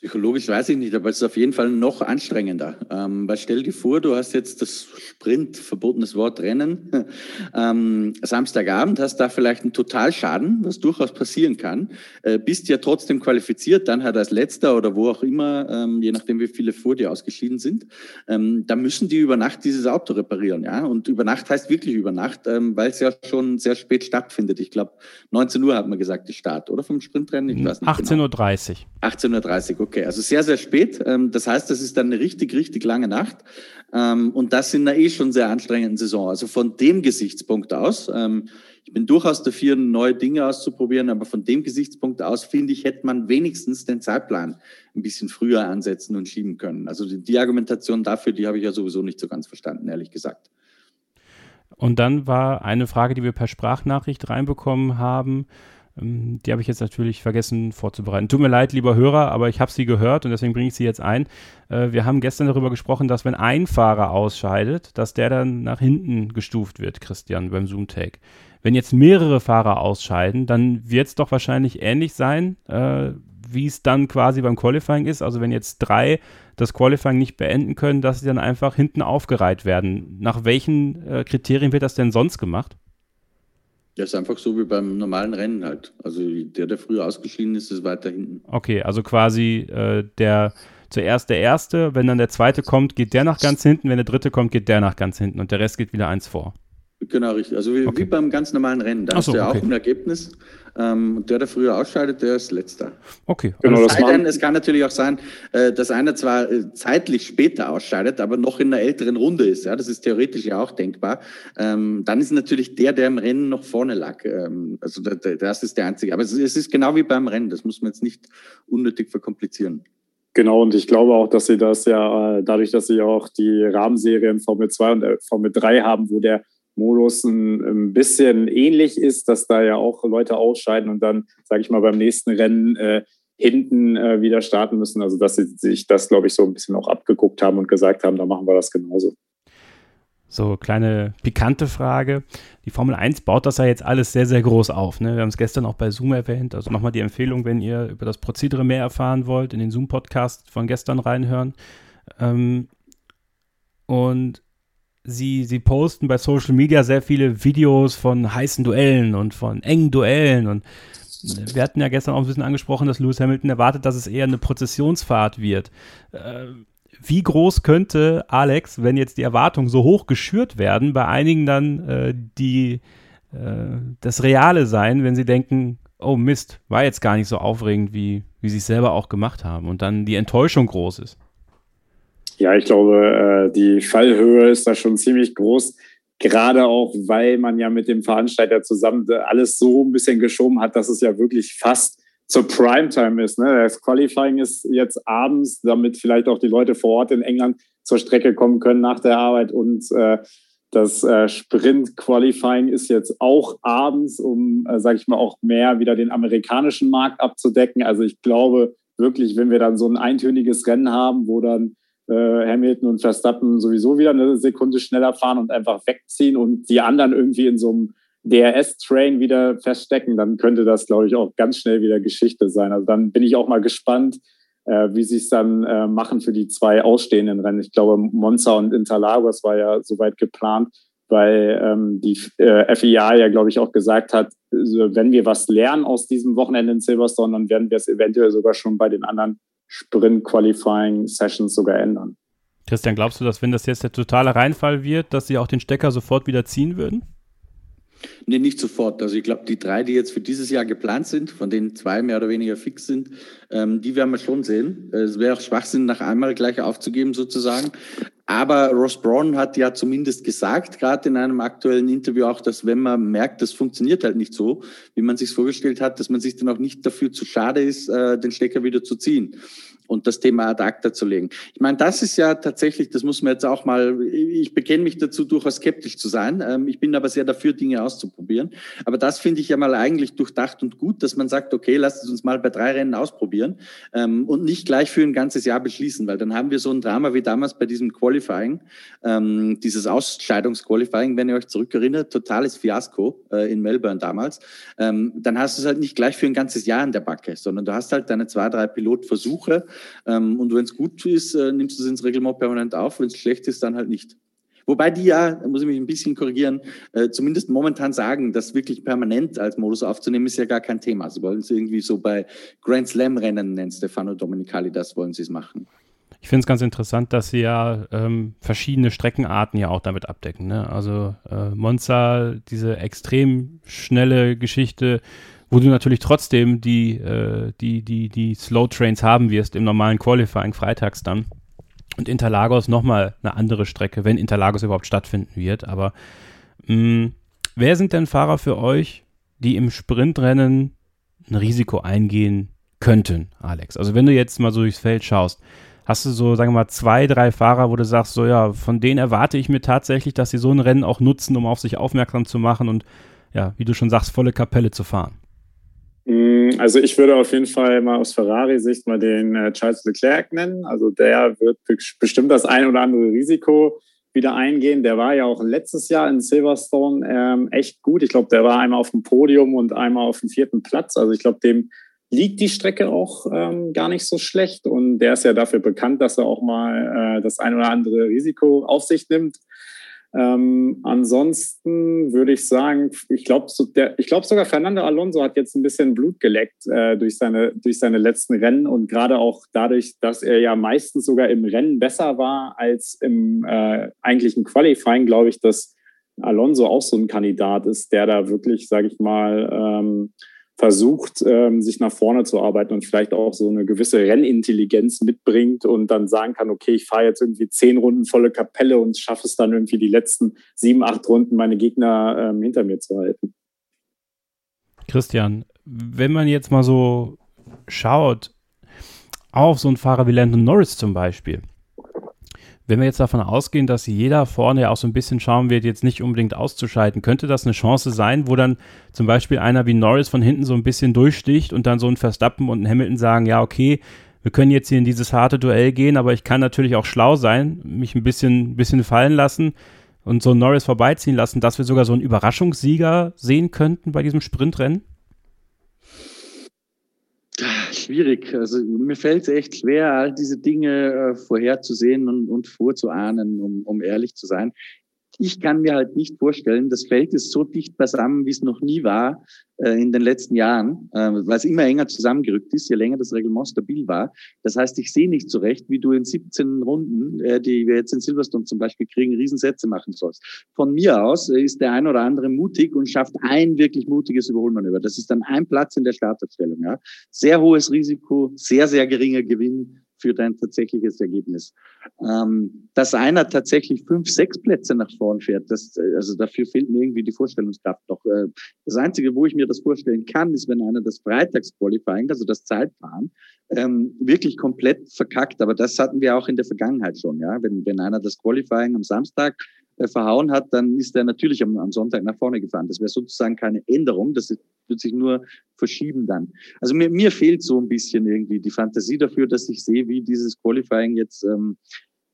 Psychologisch weiß ich nicht, aber es ist auf jeden Fall noch anstrengender. Ähm, weil stell dir vor, du hast jetzt das Sprint, verbotenes Wort, Rennen, ähm, Samstagabend, hast da vielleicht einen Totalschaden, was durchaus passieren kann, äh, bist ja trotzdem qualifiziert, dann halt als Letzter oder wo auch immer, ähm, je nachdem wie viele vor dir ausgeschieden sind, ähm, da müssen die über Nacht dieses Auto reparieren. ja. Und über Nacht heißt wirklich über Nacht, ähm, weil es ja schon sehr spät stattfindet. Ich glaube, 19 Uhr hat man gesagt, die Start, oder vom Sprintrennen? Ich weiß nicht 18.30 genau. Uhr. 18.30 Uhr, okay. Also sehr, sehr spät. Ähm, das heißt, das ist dann eine richtig, richtig lange Nacht. Ähm, und das in einer eh schon sehr anstrengenden Saison. Also von dem Gesichtspunkt aus, ähm, ich bin durchaus dafür, neue Dinge auszuprobieren, aber von dem Gesichtspunkt aus, finde ich, hätte man wenigstens den Zeitplan ein bisschen früher ansetzen und schieben können. Also die, die Argumentation dafür, die habe ich ja sowieso nicht so ganz verstanden, ehrlich gesagt. Und dann war eine Frage, die wir per Sprachnachricht reinbekommen haben. Ähm, die habe ich jetzt natürlich vergessen vorzubereiten. Tut mir leid, lieber Hörer, aber ich habe sie gehört und deswegen bringe ich sie jetzt ein. Äh, wir haben gestern darüber gesprochen, dass wenn ein Fahrer ausscheidet, dass der dann nach hinten gestuft wird, Christian, beim Zoom-Take. Wenn jetzt mehrere Fahrer ausscheiden, dann wird es doch wahrscheinlich ähnlich sein, äh, wie es dann quasi beim Qualifying ist. Also wenn jetzt drei das Qualifying nicht beenden können, dass sie dann einfach hinten aufgereiht werden. Nach welchen äh, Kriterien wird das denn sonst gemacht? Ja, ist einfach so wie beim normalen Rennen halt. Also der, der früher ausgeschieden ist, ist weiter hinten. Okay, also quasi äh, der zuerst der erste, wenn dann der zweite kommt, geht der nach ganz hinten, wenn der dritte kommt, geht der nach ganz hinten und der Rest geht wieder eins vor. Genau, richtig. Also wie, okay. wie beim ganz normalen Rennen. Da so, hast du ja okay. auch ein Ergebnis. Ähm, der, der früher ausscheidet, der ist letzter. Okay. Genau, das denn, es kann natürlich auch sein, äh, dass einer zwar äh, zeitlich später ausscheidet, aber noch in einer älteren Runde ist. Ja, das ist theoretisch ja auch denkbar. Ähm, dann ist natürlich der, der im Rennen noch vorne lag. Ähm, also da, da, das ist der einzige. Aber es, es ist genau wie beim Rennen. Das muss man jetzt nicht unnötig verkomplizieren. Genau, und ich glaube auch, dass sie das ja, äh, dadurch, dass sie auch die Rahmenserien Formel 2 und Formel 3 haben, wo der Modus ein, ein, bisschen ähnlich ist, dass da ja auch Leute ausscheiden und dann, sage ich mal, beim nächsten Rennen äh, hinten äh, wieder starten müssen. Also dass sie sich das, glaube ich, so ein bisschen auch abgeguckt haben und gesagt haben, da machen wir das genauso. So, kleine pikante Frage. Die Formel 1 baut das ja jetzt alles sehr, sehr groß auf. Ne? Wir haben es gestern auch bei Zoom erwähnt. Also nochmal die Empfehlung, wenn ihr über das Prozedere mehr erfahren wollt, in den Zoom-Podcast von gestern reinhören. Ähm, und sie, sie posten bei Social Media sehr viele Videos von heißen Duellen und von engen Duellen. Und wir hatten ja gestern auch ein bisschen angesprochen, dass Lewis Hamilton erwartet, dass es eher eine Prozessionsfahrt wird. Äh, wie groß könnte Alex, wenn jetzt die Erwartungen so hoch geschürt werden, bei einigen dann äh, die, äh, das Reale sein, wenn sie denken, oh Mist, war jetzt gar nicht so aufregend, wie, wie sie es selber auch gemacht haben und dann die Enttäuschung groß ist? Ja, ich glaube, äh, die Fallhöhe ist da schon ziemlich groß. Gerade auch, weil man ja mit dem Veranstalter zusammen alles so ein bisschen geschoben hat, dass es ja wirklich fast zur Primetime ist. Ne? Das Qualifying ist jetzt abends, damit vielleicht auch die Leute vor Ort in England zur Strecke kommen können nach der Arbeit. Und äh, das äh, Sprint-Qualifying ist jetzt auch abends, um, äh, sage ich mal, auch mehr wieder den amerikanischen Markt abzudecken. Also ich glaube wirklich, wenn wir dann so ein eintöniges Rennen haben, wo dann Hamilton und Verstappen sowieso wieder eine Sekunde schneller fahren und einfach wegziehen und die anderen irgendwie in so einem DRS-Train wieder feststecken, dann könnte das, glaube ich, auch ganz schnell wieder Geschichte sein. Also dann bin ich auch mal gespannt, äh, wie sie es dann äh, machen für die zwei ausstehenden Rennen. Ich glaube, Monza und Interlagos war ja soweit geplant, weil ähm, die äh, FIA ja, glaube ich, auch gesagt hat, wenn wir was lernen aus diesem Wochenende in Silverstone, dann werden wir es eventuell sogar schon bei den anderen Sprint-Qualifying-Sessions sogar ändern. Christian, glaubst du, dass wenn das jetzt der totale Reinfall wird, dass sie auch den Stecker sofort wieder ziehen würden? Nee, nicht sofort. Also ich glaube, die drei, die jetzt für dieses Jahr geplant sind, von denen zwei mehr oder weniger fix sind, ähm, die werden wir schon sehen. Es wäre auch Schwachsinn, nach einmal gleich aufzugeben sozusagen. Aber Ross Braun hat ja zumindest gesagt, gerade in einem aktuellen Interview auch, dass wenn man merkt, das funktioniert halt nicht so, wie man sich vorgestellt hat, dass man sich dann auch nicht dafür zu schade ist, äh, den Stecker wieder zu ziehen und das Thema ad acta zu legen. Ich meine, das ist ja tatsächlich, das muss man jetzt auch mal, ich bekenne mich dazu, durchaus skeptisch zu sein. Ähm, ich bin aber sehr dafür, Dinge auszuprobieren. Aber das finde ich ja mal eigentlich durchdacht und gut, dass man sagt, okay, lasst es uns mal bei drei Rennen ausprobieren ähm, und nicht gleich für ein ganzes Jahr beschließen, weil dann haben wir so ein Drama wie damals bei diesem Qualifying, ähm, dieses Ausscheidungsqualifying, wenn ihr euch zurückerinnert, totales Fiasko äh, in Melbourne damals. dann hast du es halt nicht gleich für ein ganzes Jahr in der Backe, sondern du hast halt deine zwei, drei Pilotversuche ähm, und wenn es gut ist, äh, nimmst du es ins Reglement permanent auf. Wenn es schlecht ist, dann halt nicht. Wobei die ja, da muss ich mich ein bisschen korrigieren, äh, zumindest momentan sagen, das wirklich permanent als Modus aufzunehmen, ist ja gar kein Thema. Sie wollen es irgendwie so bei Grand Slam-Rennen, nennt Stefano Domenicali, das wollen sie es machen. Ich finde es ganz interessant, dass sie ja ähm, verschiedene Streckenarten ja auch damit abdecken. Ne? Also äh, Monza, diese extrem schnelle Geschichte, wo du natürlich trotzdem die, äh, die, die, die Slow Trains haben wirst im normalen Qualifying freitags dann. Und Interlagos nochmal eine andere Strecke, wenn Interlagos überhaupt stattfinden wird. Aber mh, mm, wer sind denn Fahrer für euch, die im Sprintrennen ein Risiko eingehen könnten, Alex? Also wenn du jetzt mal so durchs Feld schaust, hast du so, sagen wir mal, zwei, drei Fahrer, wo du sagst, so ja, von denen erwarte ich mir tatsächlich, dass sie so ein Rennen auch nutzen, um auf sich aufmerksam zu machen und ja, wie du schon sagst, volle Kapelle zu fahren. Mm, also ich würde auf jeden Fall mal aus Ferrari-Sicht mal den äh, Charles Leclerc nennen. Also der wird bestimmt das ein oder andere Risiko wieder eingehen. Der war ja auch letztes Jahr in Silverstone ähm, echt gut. Ich glaube, der war einmal auf dem Podium und einmal auf dem vierten Platz. Also ich glaube, dem liegt die Strecke auch ähm, gar nicht so schlecht. Und der ist ja dafür bekannt, dass er auch mal äh, das ein oder andere Risiko auf sich nimmt. Ähm, ansonsten würde ich sagen, ich glaube so glaub sogar Fernando Alonso hat jetzt ein bisschen Blut geleckt äh, durch, seine, durch seine letzten Rennen und gerade auch dadurch, dass er ja meistens sogar im Rennen besser war als im äh, eigentlichen Qualifying, glaube ich, dass Alonso auch so ein Kandidat ist, der da wirklich, sage ich mal, ähm, versucht, ähm, sich nach vorne zu arbeiten und vielleicht auch so eine gewisse Rennintelligenz mitbringt und dann sagen kann, okay, ich fahre jetzt irgendwie zehn Runden volle Kapelle und schaffe es dann irgendwie die letzten sieben, acht Runden meine Gegner ähm, hinter mir zu halten. Christian, wenn man jetzt mal so schaut auf so einen Fahrer wie Landon Norris zum Beispiel, wenn wir jetzt davon ausgehen, dass jeder vorne ja auch so ein bisschen schauen wird, jetzt nicht unbedingt auszuschalten, könnte das eine Chance sein, wo dann zum Beispiel einer wie Norris von hinten so ein bisschen durchsticht und dann so ein Verstappen und ein Hamilton sagen, ja, okay, wir können jetzt hier in dieses harte Duell gehen, aber ich kann natürlich auch schlau sein, mich ein bisschen, bisschen fallen lassen und so Norris vorbeiziehen lassen, dass wir sogar so einen Überraschungssieger sehen könnten bei diesem Sprintrennen? Schwierig. Also mir fällt es echt schwer, all diese Dinge äh, vorherzusehen und, und vorzuahnen, um, um ehrlich zu sein ich kann mir halt nicht vorstellen, das Feld ist so dicht beisammen, wie es noch nie war äh, in den letzten Jahren, äh, weil es immer enger zusammengerückt ist, je länger das Reglement stabil war. Das heißt, ich sehe nicht so recht, wie du in 17 Runden, äh, die wir jetzt in Silverstone zum Beispiel kriegen, Riesensätze machen sollst. Von mir aus äh, ist der ein oder andere mutig und schafft ein wirklich mutiges Überholmanöver. Das ist dann ein Platz in der Startaufstellung. Ja. Sehr hohes Risiko, sehr, sehr geringer Gewinn für dein tatsächliches Ergebnis. Ähm, dass einer tatsächlich fünf, sechs Plätze nach vorn fährt, das, also dafür fehlt mir irgendwie die Vorstellungskraft noch. Äh, das Einzige, wo ich mir das vorstellen kann, ist, wenn einer das Freitagsqualifying, also das Zeitfahren, ähm, wirklich komplett verkackt. Aber das hatten wir auch in der Vergangenheit schon. Ja, wenn, wenn einer das Qualifying am Samstag verhauen hat, dann ist er natürlich am, am Sonntag nach vorne gefahren. Das wäre sozusagen keine Änderung, das wird sich nur verschieben dann. Also mir, mir fehlt so ein bisschen irgendwie die Fantasie dafür, dass ich sehe, wie dieses Qualifying jetzt ähm,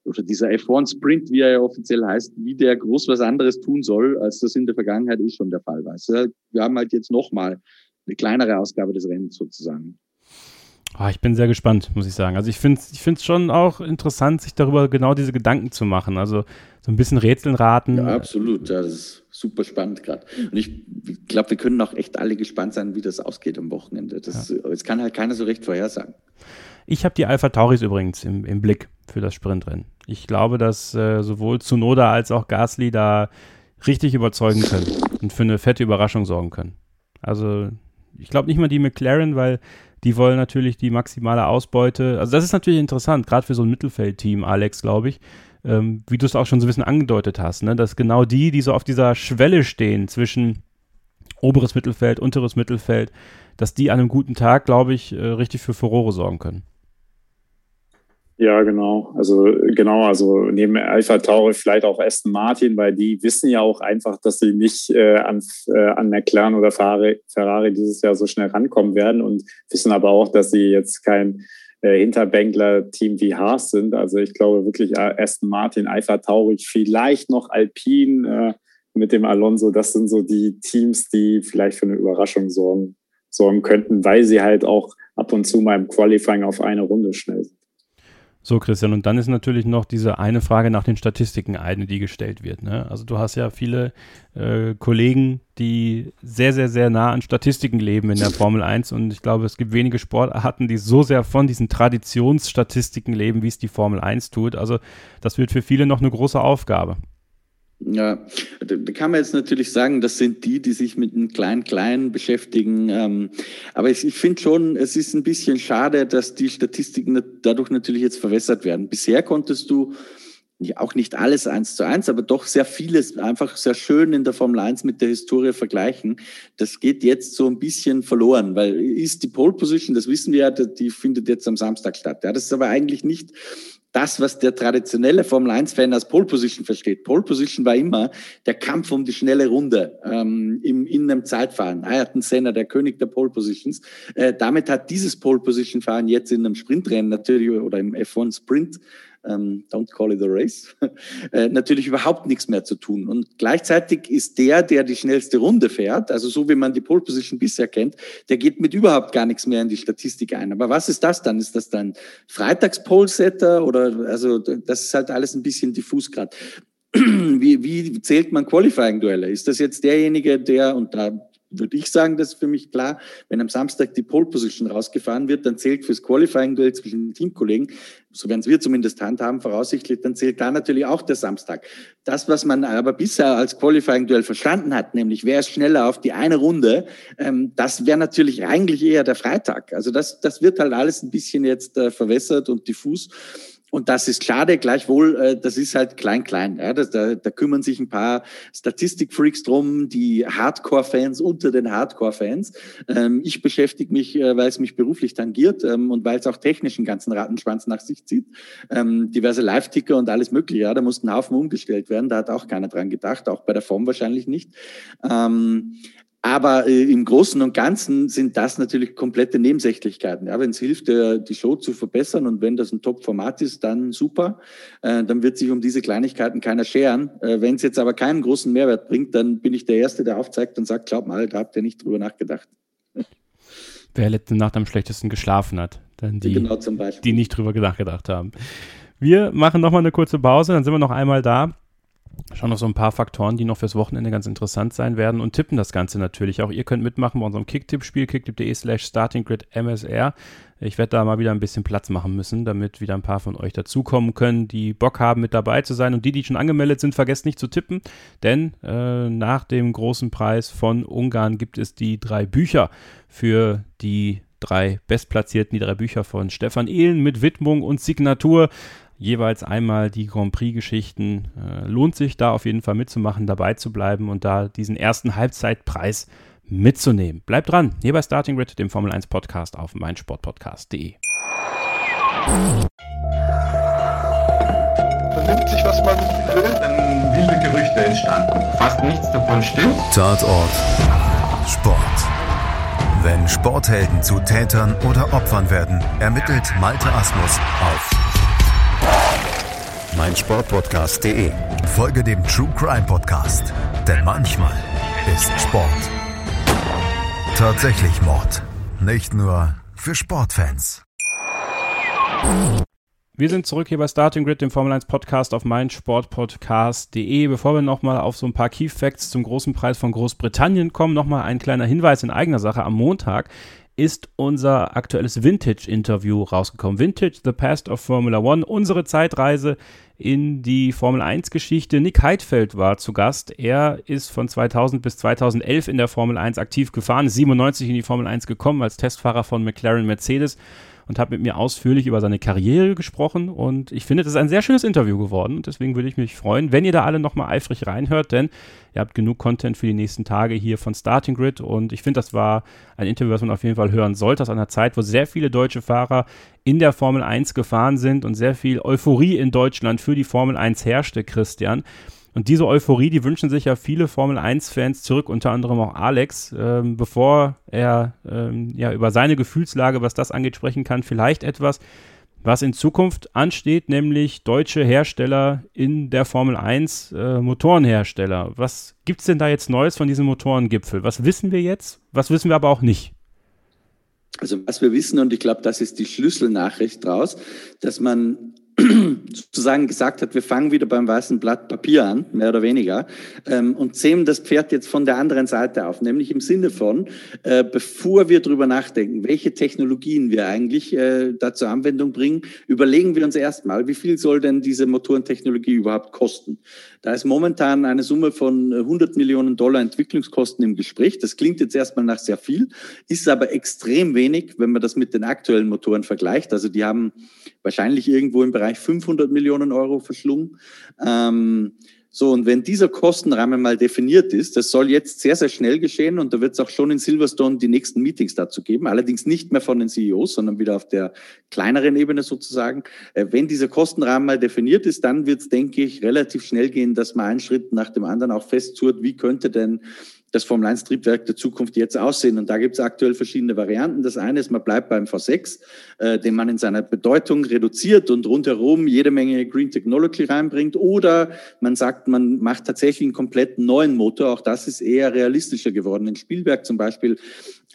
oder dieser F1 Sprint, wie er ja offiziell heißt, wie der groß was anderes tun soll, als das in der Vergangenheit eh schon der Fall war. Also wir haben halt jetzt nochmal eine kleinere Ausgabe des Rennens sozusagen. Oh, ich bin sehr gespannt, muss ich sagen. Also ich finde es ich find's schon auch interessant, sich darüber genau diese Gedanken zu machen. Also so ein bisschen Rätseln raten. Ja, absolut. Das ist super spannend gerade. Und ich glaube, wir können auch echt alle gespannt sein, wie das ausgeht am Wochenende. Das, ja. Jetzt kann halt keiner so recht vorhersagen. Ich habe die Alpha Tauris übrigens im, im, Blick für das Sprintrennen. Ich glaube, dass äh, sowohl Tsunoda als auch Gasly da richtig überzeugen können und für eine fette Überraschung sorgen können. Also ich glaube nicht mal die McLaren, weil die wollen natürlich die maximale Ausbeute. Also das ist natürlich interessant, gerade für so ein Mittelfeldteam, Alex, glaube ich, ähm, wie du es auch schon so ein bisschen angedeutet hast, ne? dass genau die, die so auf dieser Schwelle stehen zwischen oberes Mittelfeld, unteres Mittelfeld, dass die an einem guten Tag, glaube ich, äh, richtig für Furore sorgen können. Ja, genau. Also genau, also neben Alpha Tauri vielleicht auch Aston Martin, weil die wissen ja auch einfach, dass sie nicht äh, an, äh, an McLaren oder Ferrari, dieses Jahr so schnell rankommen werden und wissen aber auch, dass sie jetzt kein äh, Hinterbänkler-Team wie Haas sind. Also ich glaube wirklich äh, Aston Martin, Alpha Tauri, vielleicht noch Alpine äh, mit dem Alonso. Das sind so die Teams, die vielleicht für eine Überraschung sorgen, sorgen könnten, weil sie halt auch ab und zu mal im Qualifying auf eine Runde schnell sind. So, Christian, und dann ist natürlich noch diese eine Frage nach den Statistiken eine, die gestellt wird. Ne? Also du hast ja viele äh, Kollegen, die sehr, sehr, sehr nah an Statistiken leben in der Formel 1 und ich glaube, es gibt wenige Sportarten, die so sehr von diesen Traditionsstatistiken leben, wie es die Formel 1 tut. Also das wird für viele noch eine große Aufgabe. Ja, da kann man jetzt natürlich sagen, das sind die, die sich mit einem Klein-Klein beschäftigen. Ähm, aber ich, finde schon, es ist ein bisschen schade, dass die Statistiken dadurch natürlich jetzt verwässert werden. Bisher konntest du auch nicht alles eins zu eins, aber doch sehr vieles einfach sehr schön in der Formel 1 mit der Historie vergleichen. Das geht jetzt so ein bisschen verloren, weil ist die Pole Position, das wissen wir ja, die findet jetzt am Samstag statt. Ja, das ist aber eigentlich nicht das, was der traditionelle Formel-1-Fan als Pole Position versteht. Pole Position war immer der Kampf um die schnelle Runde ähm, im, in einem Zeitfahren. Ayrton Senna, der König der Pole Positions. Äh, damit hat dieses Pole Position-Fahren jetzt in einem Sprintrennen natürlich oder im F1 Sprint ähm, don't call it a race, äh, natürlich überhaupt nichts mehr zu tun. Und gleichzeitig ist der, der die schnellste Runde fährt, also so wie man die Pole Position bisher kennt, der geht mit überhaupt gar nichts mehr in die Statistik ein. Aber was ist das dann? Ist das dann Freitags-Pole-Setter oder, also das ist halt alles ein bisschen diffus gerade. Wie, wie zählt man Qualifying-Duelle? Ist das jetzt derjenige, der, und da würde ich sagen, das ist für mich klar, wenn am Samstag die Pole Position rausgefahren wird, dann zählt fürs Qualifying-Duell zwischen den Teamkollegen, so werden es wir zumindest handhaben, voraussichtlich, dann zählt da natürlich auch der Samstag. Das, was man aber bisher als Qualifying-Duell verstanden hat, nämlich wer ist schneller auf die eine Runde, ähm, das wäre natürlich eigentlich eher der Freitag. Also das, das wird halt alles ein bisschen jetzt äh, verwässert und diffus. Und das ist schade, gleichwohl, äh, das ist halt klein-klein. Ja, da, da kümmern sich ein paar Statistikfreaks drum, die Hardcore-Fans unter den Hardcore-Fans. Ähm, ich beschäftige mich, äh, weil es mich beruflich tangiert ähm, und weil es auch technisch einen ganzen Rattenschwanz nach sich zieht. Ähm, diverse Live-Ticker und alles mögliche. Ja, da mussten Haufen umgestellt werden. Da hat auch keiner dran gedacht, auch bei der Form wahrscheinlich nicht. Ähm, Aber äh, im Großen und Ganzen sind das natürlich komplette Nebensächlichkeiten. Ja, wenn es hilft, äh, die Show zu verbessern und wenn das ein Top-Format ist, dann super. Äh, dann wird sich um diese Kleinigkeiten keiner scheren. Äh, wenn es jetzt aber keinen großen Mehrwert bringt, dann bin ich der Erste, der aufzeigt und sagt, glaub mal, da habt ihr nicht drüber nachgedacht. Wer letzte Nacht am schlechtesten geschlafen hat. Dann die, genau die nicht drüber nachgedacht haben. Wir machen nochmal eine kurze Pause, dann sind wir noch einmal da schauen noch so ein paar Faktoren, die noch fürs Wochenende ganz interessant sein werden und tippen das Ganze natürlich auch. Ihr könnt mitmachen bei unserem Kicktipp-Spiel, kicktipp.de slash startinggrid.msr. Ich werde da mal wieder ein bisschen Platz machen müssen, damit wieder ein paar von euch dazukommen können, die Bock haben, mit dabei zu sein. Und die, die schon angemeldet sind, vergesst nicht zu tippen, denn äh, nach dem großen Preis von Ungarn gibt es die drei Bücher für die drei Bestplatzierten, die drei Bücher von Stefan Ehlen mit Widmung und Signatur jeweils einmal die Grand Prix-Geschichten. Äh, lohnt sich da auf jeden Fall mitzumachen, dabei zu bleiben und da diesen ersten Halbzeitpreis mitzunehmen. Bleibt dran, hier bei Starting Grid, dem Formel 1 Podcast auf meinsportpodcast.de. Vernimmt sich, was man will, dann wilde Gerüchte entstanden. Fast nichts davon stimmt. Tatort Sport. Wenn Sporthelden zu Tätern oder Opfern werden, ermittelt Malte Asmus auf meinsportpodcast.de. Folge dem True Crime Podcast, denn manchmal ist Sport tatsächlich Mord. Nicht nur für Sportfans. Wir sind zurück hier bei Starting Grid, dem Formel 1 Podcast auf meinsportpodcast.de. Bevor wir nochmal auf so ein paar Key Facts zum großen Preis von Großbritannien kommen, nochmal ein kleiner Hinweis in eigener Sache. Am Montag ist unser aktuelles Vintage-Interview rausgekommen. Vintage, The Past of Formula One, unsere Zeitreise in die Formel 1-Geschichte. Nick Heidfeld war zu Gast. Er ist von 2000 bis 2011 in der Formel 1 aktiv gefahren, ist 97 in die Formel 1 gekommen als Testfahrer von McLaren Mercedes und hat mit mir ausführlich über seine Karriere gesprochen. Und ich finde, das ist ein sehr schönes Interview geworden. Und deswegen würde ich mich freuen, wenn ihr da alle nochmal eifrig reinhört, denn ihr habt genug Content für die nächsten Tage hier von Starting Grid. Und ich finde, das war ein Interview, was man auf jeden Fall hören sollte, aus einer Zeit, wo sehr viele deutsche Fahrer in der Formel 1 gefahren sind und sehr viel Euphorie in Deutschland für die Formel 1 herrschte, Christian. Und diese Euphorie, die wünschen sich ja viele Formel 1-Fans zurück, unter anderem auch Alex, ähm, bevor er ähm, ja über seine Gefühlslage, was das angeht, sprechen kann. Vielleicht etwas, was in Zukunft ansteht, nämlich deutsche Hersteller in der Formel 1, äh, Motorenhersteller. Was gibt es denn da jetzt Neues von diesem Motorengipfel? Was wissen wir jetzt? Was wissen wir aber auch nicht? Also was wir wissen, und ich glaube, das ist die Schlüsselnachricht draus, dass man sozusagen gesagt hat, wir fangen wieder beim weißen Blatt Papier an, mehr oder weniger, ähm, und zähmen das Pferd jetzt von der anderen Seite auf, nämlich im Sinne von, äh, bevor wir darüber nachdenken, welche Technologien wir eigentlich äh, da zur Anwendung bringen, überlegen wir uns erstmal, wie viel soll denn diese Motorentechnologie überhaupt kosten? Da ist momentan eine Summe von 100 Millionen Dollar Entwicklungskosten im Gespräch. Das klingt jetzt erstmal nach sehr viel, ist aber extrem wenig, wenn man das mit den aktuellen Motoren vergleicht. Also die haben wahrscheinlich irgendwo im Bereich 500 Millionen Euro verschlungen. Ähm, so, und wenn dieser Kostenrahmen mal definiert ist, das soll jetzt sehr, sehr schnell geschehen und da wird es auch schon in Silverstone die nächsten Meetings dazu geben, allerdings nicht mehr von den CEOs, sondern wieder auf der kleineren Ebene sozusagen. Äh, wenn dieser Kostenrahmen mal definiert ist, dann wird es, denke ich, relativ schnell gehen, dass man einen Schritt nach dem anderen auch festzurrt, wie könnte denn das Formel-1-Triebwerk der Zukunft jetzt aussehen. Und da gibt es aktuell verschiedene Varianten. Das eine ist, man bleibt beim V6, äh, den man in seiner Bedeutung reduziert und rundherum jede Menge Green Technology reinbringt. Oder man sagt, man macht tatsächlich einen komplett neuen Motor. Auch das ist eher realistischer geworden. In Spielberg zum Beispiel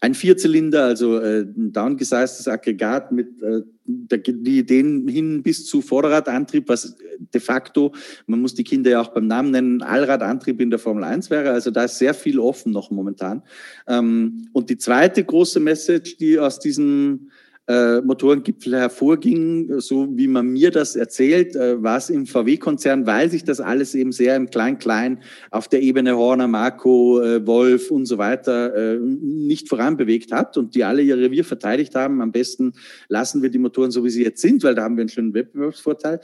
ein Vierzylinder, also äh, ein downgesiztes Aggregat mit äh, die Ideen hin bis zu Vorderradantrieb, was de facto, man muss die Kinder ja auch beim Namen nennen, Allradantrieb in der Formel 1 wäre. Also da ist sehr viel offen noch momentan. Ähm, und die zweite große Message, die aus diesem äh, Motorengipfel hervorging, so wie man mir das erzählt, äh, war es im VW-Konzern, weil sich das alles eben sehr im Klein-Klein auf der Ebene Horner, Marco, äh, Wolf und so weiter äh, nicht voranbewegt hat und die alle ihr Revier verteidigt haben. Am besten lassen wir die Motoren so, wie sie jetzt sind, weil da haben wir einen schönen Wettbewerbsvorteil.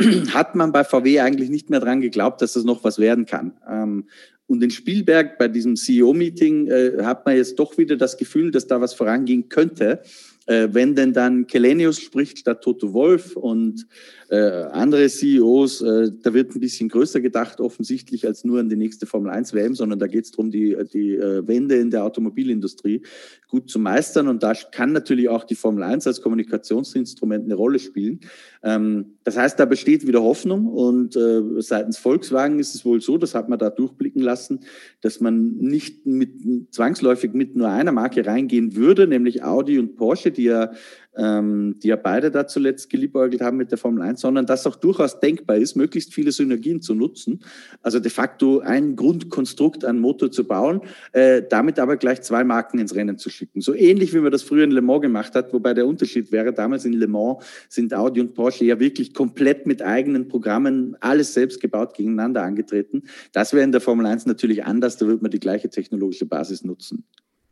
hat man bei VW eigentlich nicht mehr dran geglaubt, dass das noch was werden kann. Ähm, und in Spielberg bei diesem CEO-Meeting äh, hat man jetzt doch wieder das Gefühl, dass da was vorangehen könnte. Äh, wenn denn dann Kelenius spricht statt Toto Wolf und äh, andere CEOs. Äh, da wird ein bisschen größer gedacht, offensichtlich, als nur an die nächste Formel 1 WM, sondern da geht es darum, die, die äh, Wende in der Automobilindustrie gut zu meistern. Und da kann natürlich auch die Formel 1 als Kommunikationsinstrument eine Rolle spielen. Ähm, das heißt, da besteht wieder Hoffnung. Und äh, seitens Volkswagen ist es wohl so, das hat man da durchblicken lassen, dass man nicht mit, zwangsläufig mit nur einer Marke reingehen würde, nämlich Audi und Porsche, die ja ähm, die ja beide da zuletzt geliebäugelt haben mit der Formel 1, sondern dass auch durchaus denkbar ist, möglichst viele Synergien zu nutzen. Also de facto ein Grundkonstrukt an Motor zu bauen, äh, damit aber gleich zwei Marken ins Rennen zu schicken. So ähnlich wie man das früher in Le Mans gemacht hat, wobei der Unterschied wäre, damals in Le Mans sind Audi und Porsche ja wirklich komplett mit eigenen Programmen, alles selbst gebaut, gegeneinander angetreten. Das wäre in der Formel 1 natürlich anders, da würde man die gleiche technologische Basis nutzen.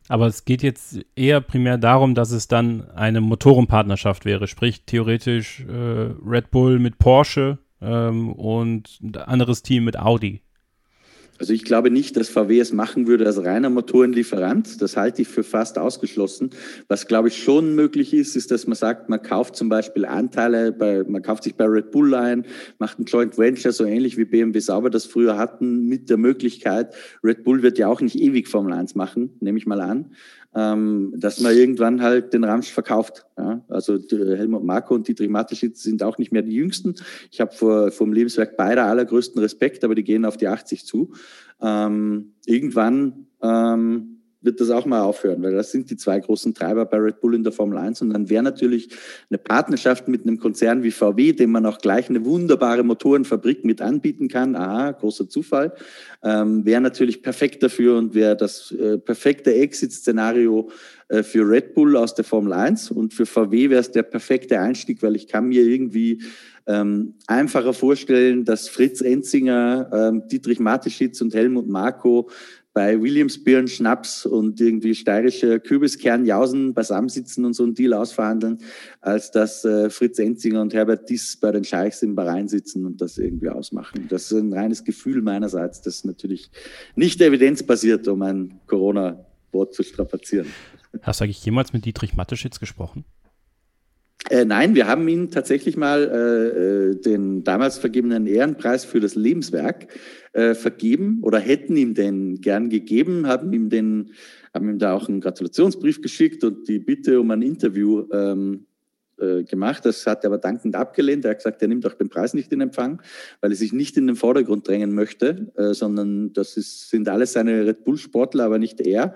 Aber es geht jetzt eher primär darum, dass es dann eine Motorenpartnerschaft wäre, sprich theoretisch äh, Red Bull mit Porsche ähm, und ein anderes Team mit Audi. Also ich glaube nicht, dass VW es machen würde als reiner Motorenlieferant. Das halte ich für fast ausgeschlossen. Was glaube ich schon möglich ist, ist, dass man sagt, man kauft zum Beispiel Anteile bei, man kauft sich bei Red Bull ein, macht ein Joint Venture, so ähnlich wie BMW Sauber das früher hatten, mit der Möglichkeit, Red Bull wird ja auch nicht ewig Formel 1 machen, nehme ich mal an ähm, dass man irgendwann halt den Ramsch verkauft. Ja? Also Helmut Marko und Dietrich Mateschitz sind auch nicht mehr die Jüngsten. Ich habe vor vom Lebenswerk beider allergrößten Respekt, aber die gehen auf die 80 zu. Ähm, irgendwann ähm, wird das auch mal aufhören, weil das sind die zwei großen Treiber bei Red Bull in der Formel 1. Und dann wäre natürlich eine Partnerschaft mit einem Konzern wie VW, dem man auch gleich eine wunderbare Motorenfabrik mit anbieten kann. Aha, großer Zufall. Ähm, wäre natürlich perfekt dafür und wäre das äh, perfekte Exit-Szenario äh, für Red Bull aus der Formel 1. Und für VW wäre es der perfekte Einstieg, weil ich kann mir irgendwie ähm, einfacher vorstellen, dass Fritz Enzinger, ähm, Dietrich Mateschitz und Helmut Marko bei Williams Birn Schnaps und irgendwie steirische Kürbiskernjausen beisammensitzen und so einen Deal ausverhandeln, als dass äh, Fritz Enzinger und Herbert Diss bei den Scheichs im Bahrain sitzen und das irgendwie ausmachen. Das ist ein reines Gefühl meinerseits, das natürlich nicht evidenzbasiert, um ein Corona-Wort zu strapazieren. Hast du eigentlich jemals mit Dietrich Matteschitz gesprochen? Äh, nein, wir haben ihm tatsächlich mal äh, äh, den damals vergebenen Ehrenpreis für das Lebenswerk äh, vergeben oder hätten ihm den gern gegeben, haben ihm den, haben ihm da auch einen Gratulationsbrief geschickt und die Bitte um ein Interview ähm, äh, gemacht. Das hat er aber dankend abgelehnt. Er hat gesagt, er nimmt auch den Preis nicht in Empfang, weil er sich nicht in den Vordergrund drängen möchte, äh, sondern das ist, sind alles seine Red Bull-Sportler, aber nicht er.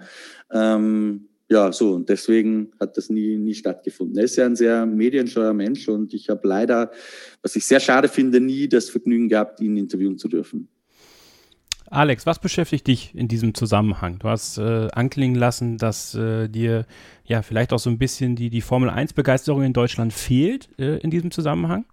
Ähm, ja, so, und deswegen hat das nie, nie stattgefunden. Er ist ja ein sehr medienscheuer Mensch und ich habe leider, was ich sehr schade finde, nie das Vergnügen gehabt, ihn interviewen zu dürfen. Alex, was beschäftigt dich in diesem Zusammenhang? Du hast äh, anklingen lassen, dass äh, dir ja vielleicht auch so ein bisschen die, die Formel 1-Begeisterung in Deutschland fehlt äh, in diesem Zusammenhang.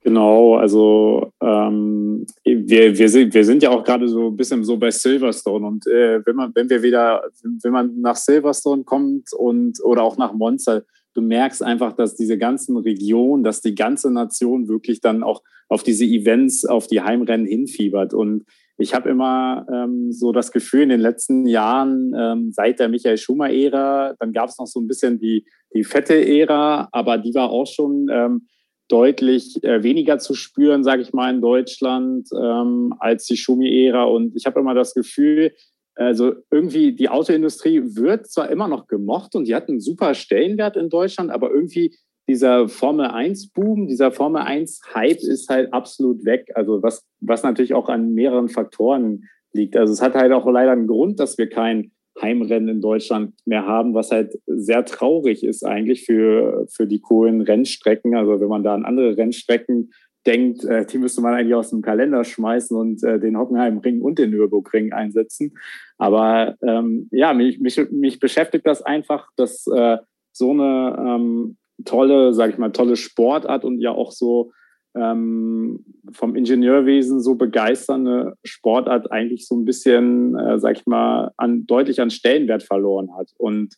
Genau, also ähm, wir, wir, sind, wir sind ja auch gerade so ein bisschen so bei Silverstone und äh, wenn man, wenn wir wieder, wenn man nach Silverstone kommt und oder auch nach Monza, du merkst einfach, dass diese ganzen Regionen, dass die ganze Nation wirklich dann auch auf diese Events, auf die Heimrennen hinfiebert. Und ich habe immer ähm, so das Gefühl, in den letzten Jahren, ähm, seit der Michael Schumer-Ära, dann gab es noch so ein bisschen die, die fette Ära, aber die war auch schon ähm, deutlich äh, weniger zu spüren, sage ich mal, in Deutschland ähm, als die Schumi-Ära. Und ich habe immer das Gefühl, also irgendwie die Autoindustrie wird zwar immer noch gemocht und die hat einen super Stellenwert in Deutschland, aber irgendwie dieser Formel 1-Boom, dieser Formel 1-Hype ist halt absolut weg. Also was, was natürlich auch an mehreren Faktoren liegt. Also es hat halt auch leider einen Grund, dass wir kein Heimrennen in Deutschland mehr haben, was halt sehr traurig ist eigentlich für, für die coolen Rennstrecken. Also wenn man da an andere Rennstrecken denkt, äh, die müsste man eigentlich aus dem Kalender schmeißen und äh, den Hockenheimring und den Nürburgring einsetzen. Aber ähm, ja, mich, mich, mich beschäftigt das einfach, dass äh, so eine ähm, tolle, sage ich mal, tolle Sportart und ja auch so ähm, vom Ingenieurwesen so begeisternde Sportart eigentlich so ein bisschen, äh, sag ich mal, an, deutlich an Stellenwert verloren hat. Und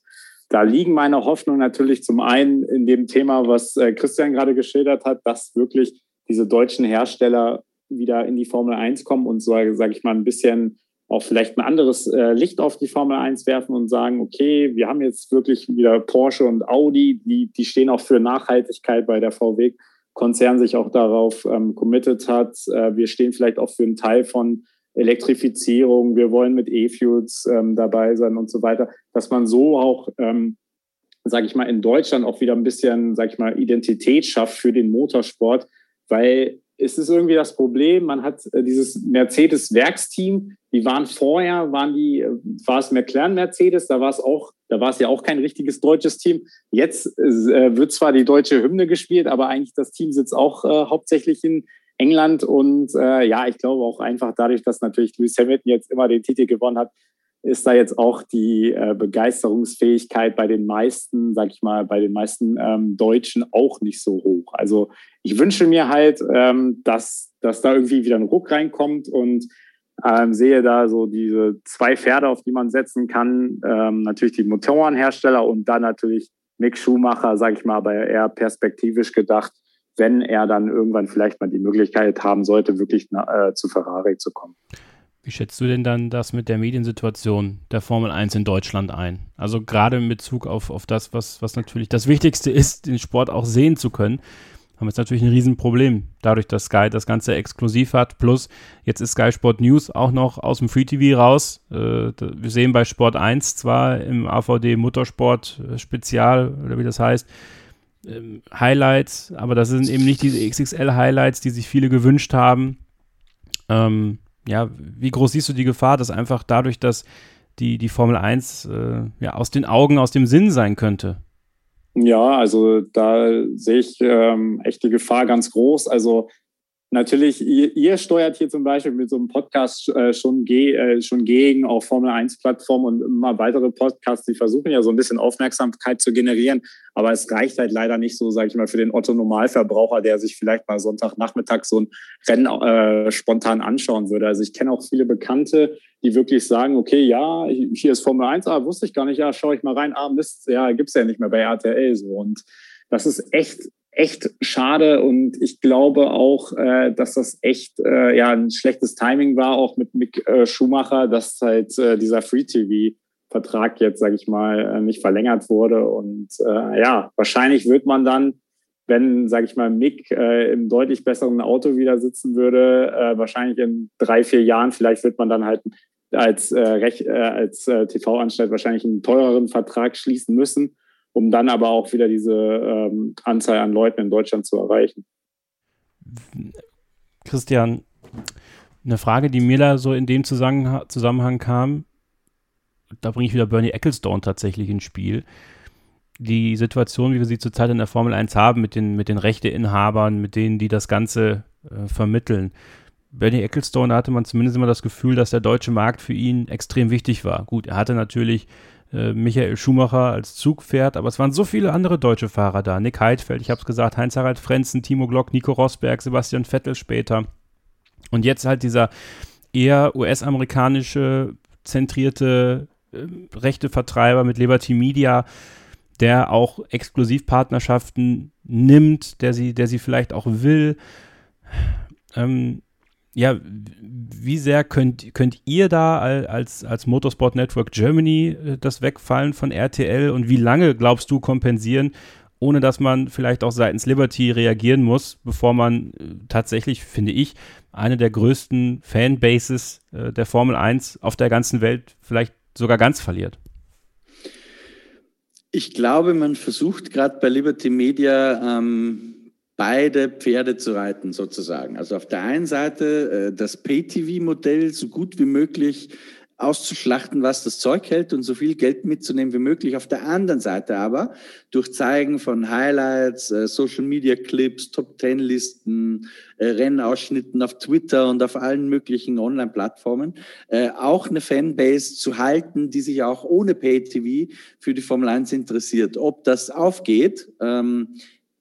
da liegen meine Hoffnungen natürlich zum einen in dem Thema, was äh, Christian gerade geschildert hat, dass wirklich diese deutschen Hersteller wieder in die Formel 1 kommen und so, sage ich mal, ein bisschen auch vielleicht ein anderes äh, Licht auf die Formel 1 werfen und sagen, okay, wir haben jetzt wirklich wieder Porsche und Audi, die, die stehen auch für Nachhaltigkeit bei der VW Konzern sich auch darauf ähm, committed hat. Äh, wir stehen vielleicht auch für einen Teil von Elektrifizierung, wir wollen mit E-Fuels ähm, dabei sein und so weiter, dass man so auch, ähm, sage ich mal, in Deutschland auch wieder ein bisschen, sage ich mal, Identität schafft für den Motorsport, weil es ist irgendwie das Problem, man hat äh, dieses Mercedes-Werksteam, die waren vorher, waren die, äh, war es McLaren Mercedes, da war es auch, da war es ja auch kein richtiges deutsches Team. Jetzt äh, wird zwar die deutsche Hymne gespielt, aber eigentlich das Team sitzt auch äh, hauptsächlich in England und äh, ja, ich glaube auch einfach dadurch, dass natürlich Lewis Hamilton jetzt immer den Titel gewonnen hat, ist da jetzt auch die äh, Begeisterungsfähigkeit bei den meisten, sag ich mal, bei den meisten ähm, Deutschen auch nicht so hoch. Also ich wünsche mir halt, ähm, dass, dass da irgendwie wieder ein Ruck reinkommt und ähm, sehe da so diese zwei Pferde, auf die man setzen kann. Ähm, natürlich die Motorenhersteller und dann natürlich Mick Schumacher, sage ich mal, aber eher perspektivisch gedacht, wenn er dann irgendwann vielleicht mal die Möglichkeit haben sollte, wirklich äh, zu Ferrari zu kommen. Wie schätzt du denn dann das mit der Mediensituation der Formel 1 in Deutschland ein? Also gerade in Bezug auf, auf das, was, was natürlich das Wichtigste ist, den Sport auch sehen zu können, haben wir jetzt natürlich ein Riesenproblem, dadurch, dass Sky das Ganze exklusiv hat. Plus, jetzt ist Sky Sport News auch noch aus dem Free TV raus. Äh, wir sehen bei Sport 1 zwar im AVD Motorsport äh, Spezial, oder wie das heißt, ähm, Highlights, aber das sind eben nicht diese XXL-Highlights, die sich viele gewünscht haben. Ähm, ja, wie groß siehst du die Gefahr, dass einfach dadurch, dass die, die Formel 1 äh, ja, aus den Augen, aus dem Sinn sein könnte? Ja, also da sehe ich ähm, echt die Gefahr ganz groß. Also natürlich, ihr, ihr, steuert hier zum Beispiel mit so einem Podcast äh, schon, ge, äh, schon gegen auf Formel 1-Plattformen und immer weitere Podcasts, die versuchen ja so ein bisschen Aufmerksamkeit zu generieren. Aber es reicht halt leider nicht so, sage ich mal, für den Otto-Normalverbraucher, der sich vielleicht mal Sonntagnachmittag so ein Rennen äh, spontan anschauen würde. Also ich kenne auch viele Bekannte, die wirklich sagen, okay, ja, hier ist Formel 1, ah, wusste ich gar nicht, ja, schaue ich mal rein, ah, Mist, ja, gibt's ja nicht mehr bei RTL so. Und das ist echt echt schade und ich glaube auch, äh, dass das echt äh, ja ein schlechtes Timing war, auch mit Mick äh, Schumacher, dass halt äh, dieser Free TV Vertrag jetzt, sage ich mal, äh, nicht verlängert wurde und äh, ja, wahrscheinlich wird man dann, wenn, sage ich mal, Mick äh, im deutlich besseren Auto wieder sitzen würde, äh, wahrscheinlich in drei, vier Jahren, vielleicht wird man dann halt als, äh, äh, als äh, TV-Anstalt wahrscheinlich einen teureren Vertrag schließen müssen um dann aber auch wieder diese ähm, Anzahl an Leuten in Deutschland zu erreichen. Christian, eine Frage, die mir da so in dem Zusammenhang, kam, da bringe ich wieder Bernie Ecclestone tatsächlich ins Spiel. Die Situation, wie wir sie zurzeit in der Formel 1 haben, mit den, mit den Rechteinhabern, mit denen, die das Ganze äh, vermitteln. Bernie Ecclestone, hatte man zumindest immer das Gefühl, dass der deutsche Markt für ihn extrem wichtig war. Gut, er hatte natürlich Michael Schumacher als Zugpferd, aber es waren so viele andere deutsche Fahrer da. Nick Heidfeld, ich habe es gesagt, Heinz-Harald Frenzen, Timo Glock, Nico Rosberg, Sebastian Vettel später. Und jetzt halt dieser eher US-amerikanische zentrierte äh, Rechtevertreiber mit Liberty Media, der auch Exklusivpartnerschaften nimmt, der sie, der sie vielleicht auch will. Ähm, ja, wie sehr könnt, könnt ihr da als, als Motorsport Network Germany äh, das Wegfallen von RTL und wie lange glaubst du kompensieren, ohne dass man vielleicht auch seitens Liberty reagieren muss, bevor man äh, tatsächlich, finde ich, eine der größten Fanbases äh, der Formel 1 auf der ganzen Welt vielleicht sogar ganz verliert? Ich glaube, man versucht gerade bei Liberty Media ähm, beide Pferde zu reiten sozusagen. Also auf der einen Seite äh, das Pay-TV-Modell so gut wie möglich auszuschlachten, was das Zeug hält und so viel Geld mitzunehmen wie möglich. Auf der anderen Seite aber durch Zeigen von Highlights, äh, Social Media Clips, Top Ten Listen, äh, Rennausschnitten auf Twitter und auf allen möglichen Online-Plattformen äh, auch eine Fanbase zu halten, die sich auch ohne Pay-TV für die Formel 1 interessiert. Ob das aufgeht, ähm,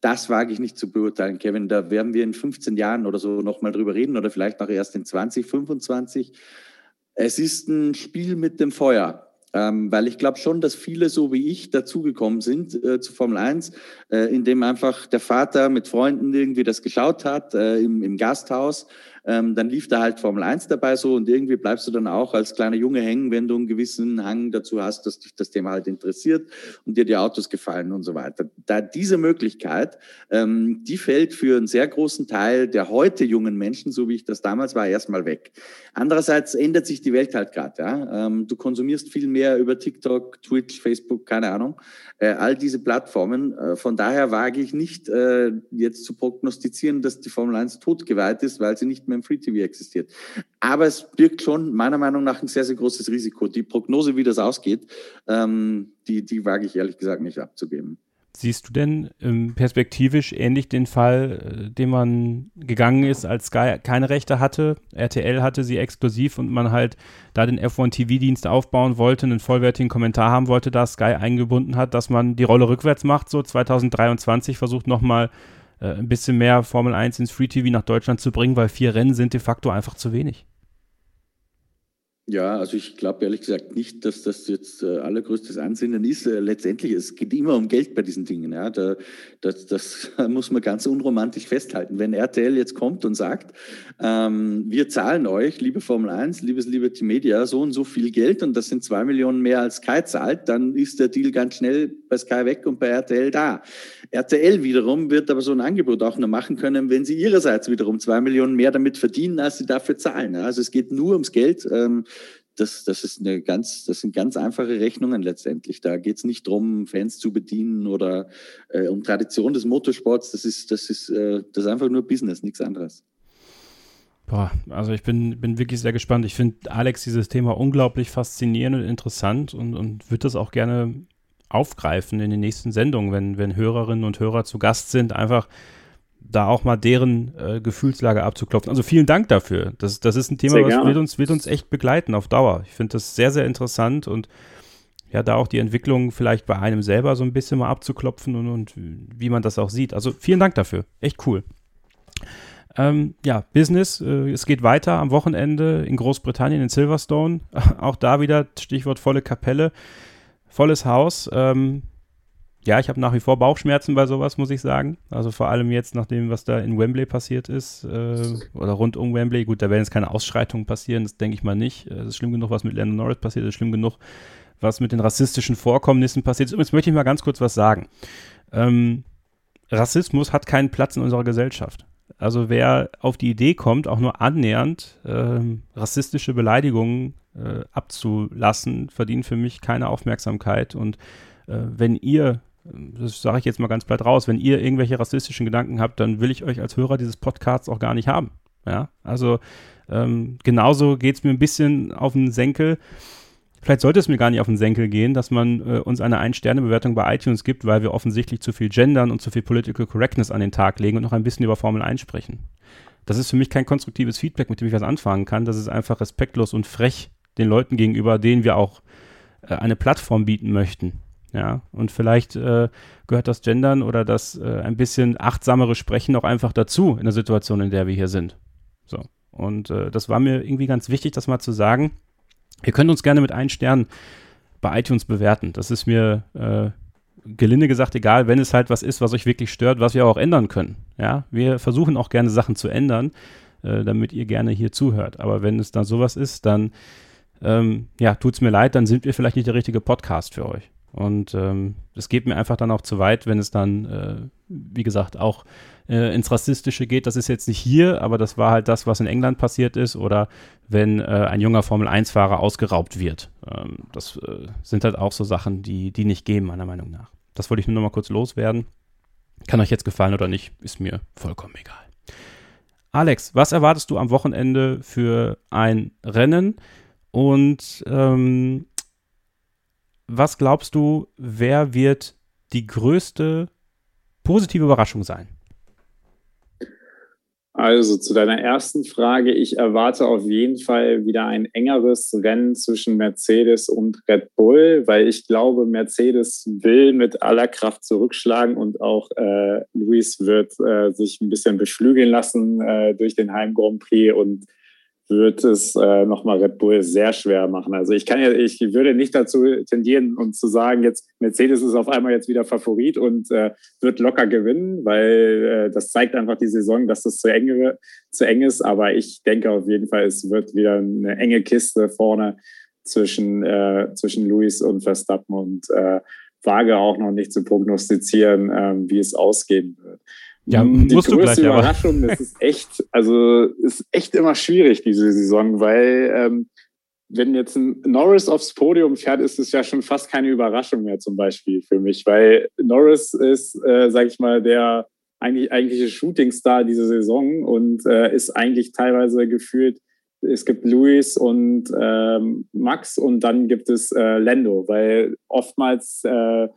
das wage ich nicht zu beurteilen, Kevin. Da werden wir in 15 Jahren oder so nochmal drüber reden oder vielleicht auch erst in 20, 25. Es ist ein Spiel mit dem Feuer. Ähm, weil ich glaube schon, dass viele so wie ich dazugekommen sind äh, zu Formel 1, äh, indem einfach der Vater mit Freunden irgendwie das geschaut hat äh, im, im Gasthaus Ähm, dann lief da halt Formel 1 dabei so und irgendwie bleibst du dann auch als kleiner Junge hängen, wenn du einen gewissen Hang dazu hast, dass dich das Thema halt interessiert und dir die Autos gefallen und so weiter. Da diese Möglichkeit, ähm, die fällt für einen sehr großen Teil der heute jungen Menschen, so wie ich das damals war, erstmal weg. Andererseits ändert sich die Welt halt gerade. Ja? Ähm, du konsumierst viel mehr über TikTok, Twitch, Facebook, keine Ahnung, äh, all diese Plattformen. Äh, von daher wage ich nicht äh, jetzt zu prognostizieren, dass die Formel 1 totgeweiht ist, weil sie nicht mehr im Free TV existiert. Aber es birgt schon meiner Meinung nach ein sehr, sehr großes Risiko. Die Prognose, wie das ausgeht, ähm, die, die wage ich ehrlich gesagt nicht abzugeben. Siehst du denn ähm, perspektivisch ähnlich den Fall, äh, den man gegangen ist, als Sky keine Rechte hatte? RTL hatte sie exklusiv und man halt da den F1 TV-Dienst aufbauen wollte, einen vollwertigen Kommentar haben wollte, da Sky eingebunden hat, dass man die Rolle rückwärts macht, so 2023 versucht nochmal äh, ein bisschen mehr Formel 1 ins Free TV nach Deutschland zu bringen, weil vier Rennen sind de facto einfach zu wenig. Ja, also ich glaube ehrlich gesagt nicht, dass das jetzt äh, allergrößtes Ansinnen ist. Äh, letztendlich, es geht immer um Geld bei diesen Dingen. Ja. Da, das, das muss man ganz unromantisch festhalten. Wenn RTL jetzt kommt und sagt, ähm, wir zahlen euch, liebe Formel 1, liebes Liberty Media, so und so viel Geld und das sind zwei Millionen mehr als Sky zahlt, dann ist der Deal ganz schnell bei Sky weg und bei RTL da. RTL wiederum wird aber so ein Angebot auch nur machen können, wenn sie ihrerseits wiederum zwei Millionen mehr damit verdienen, als sie dafür zahlen. Also es geht nur ums Geld. Ähm, das, das, ist eine ganz, das sind ganz einfache Rechnungen letztendlich. Da geht es nicht darum, Fans zu bedienen oder äh, um Tradition des Motorsports. Das ist, das ist, äh, das ist einfach nur Business, nichts anderes. Boah, also ich bin, bin wirklich sehr gespannt. Ich finde Alex dieses Thema unglaublich faszinierend und interessant und, und würde das auch gerne aufgreifen in den nächsten Sendungen, wenn, wenn Hörerinnen und Hörer zu Gast sind, einfach da auch mal deren äh, Gefühlslage abzuklopfen. Also vielen Dank dafür. Das, das ist ein Thema, was wird uns, wird uns echt begleiten auf Dauer. Ich finde das sehr, sehr interessant und ja, da auch die Entwicklung vielleicht bei einem selber so ein bisschen mal abzuklopfen und, und wie man das auch sieht. Also vielen Dank dafür. Echt cool. Ähm, ja, Business, äh, es geht weiter am Wochenende in Großbritannien, in Silverstone. auch da wieder Stichwort volle Kapelle volles Haus. Ähm, ja, ich habe nach wie vor Bauchschmerzen bei sowas, muss ich sagen. Also vor allem jetzt nach dem, was da in Wembley passiert ist äh, oder rund um Wembley. Gut, da werden jetzt keine Ausschreitungen passieren, das denke ich mal nicht. Es ist schlimm genug, was mit Landon Norris passiert, es ist schlimm genug, was mit den rassistischen Vorkommnissen passiert ist. Übrigens möchte ich mal ganz kurz was sagen. Ähm, Rassismus hat keinen Platz in unserer Gesellschaft. Also wer auf die Idee kommt, auch nur annähernd ähm, rassistische Beleidigungen äh, abzulassen, verdient für mich keine Aufmerksamkeit. Und äh, wenn ihr, das sage ich jetzt mal ganz platt raus, wenn ihr irgendwelche rassistischen Gedanken habt, dann will ich euch als Hörer dieses Podcasts auch gar nicht haben. Ja, also ähm, genauso geht es mir ein bisschen auf den Senkel. Vielleicht sollte es mir gar nicht auf den Senkel gehen, dass man äh, uns eine Ein-Sterne-Bewertung bei iTunes gibt, weil wir offensichtlich zu viel gendern und zu viel Political Correctness an den Tag legen und noch ein bisschen über Formel 1 sprechen. Das ist für mich kein konstruktives Feedback, mit dem ich was anfangen kann. Das ist einfach respektlos und frech den Leuten gegenüber, denen wir auch äh, eine Plattform bieten möchten. Ja, und vielleicht äh, gehört das Gendern oder das äh, ein bisschen achtsamere Sprechen auch einfach dazu in der Situation, in der wir hier sind. So. Und äh, das war mir irgendwie ganz wichtig, das mal zu sagen. Ihr könnt uns gerne mit einem Stern bei iTunes bewerten. Das ist mir äh, gelinde gesagt egal, wenn es halt was ist, was euch wirklich stört, was wir auch ändern können. Ja, wir versuchen auch gerne Sachen zu ändern, äh, damit ihr gerne hier zuhört. Aber wenn es dann sowas ist, dann ähm, ja, es mir leid, dann sind wir vielleicht nicht der richtige Podcast für euch. Und ähm, es geht mir einfach dann auch zu weit, wenn es dann, äh, wie gesagt, auch äh, ins Rassistische geht. Das ist jetzt nicht hier, aber das war halt das, was in England passiert ist. Oder wenn äh, ein junger Formel-1-Fahrer ausgeraubt wird. Ähm, das äh, sind halt auch so Sachen, die, die nicht gehen, meiner Meinung nach. Das wollte ich nur noch mal kurz loswerden. Kann euch jetzt gefallen oder nicht, ist mir vollkommen egal. Alex, was erwartest du am Wochenende für ein Rennen? Und ähm, was glaubst du, wer wird die größte positive Überraschung sein? Also zu deiner ersten Frage, ich erwarte auf jeden Fall wieder ein engeres Rennen zwischen Mercedes und Red Bull, weil ich glaube, Mercedes will mit aller Kraft zurückschlagen und auch äh, Luis wird äh, sich ein bisschen beflügeln lassen äh, durch den Heim Grand Prix und wird es äh, nochmal Red Bull sehr schwer machen. Also ich kann ja, ich würde nicht dazu tendieren und zu sagen, jetzt Mercedes ist auf einmal jetzt wieder Favorit und äh, wird locker gewinnen, weil äh, das zeigt einfach die Saison, dass das zu eng, zu eng ist. Aber ich denke auf jeden Fall, es wird wieder eine enge Kiste vorne zwischen, äh, zwischen Luis und Verstappen und äh, wage auch noch nicht zu prognostizieren, ähm, wie es ausgehen wird. Ja, die musst größte gleich, Überraschung, das ist echt, also ist echt immer schwierig diese Saison, weil ähm, wenn jetzt ein Norris aufs Podium fährt, ist es ja schon fast keine Überraschung mehr zum Beispiel für mich, weil Norris ist, äh, sag ich mal, der eigentlich eigentliche Shootingstar dieser Saison und äh, ist eigentlich teilweise gefühlt, es gibt Luis und ähm, Max und dann gibt es äh, Lando, weil oftmals äh,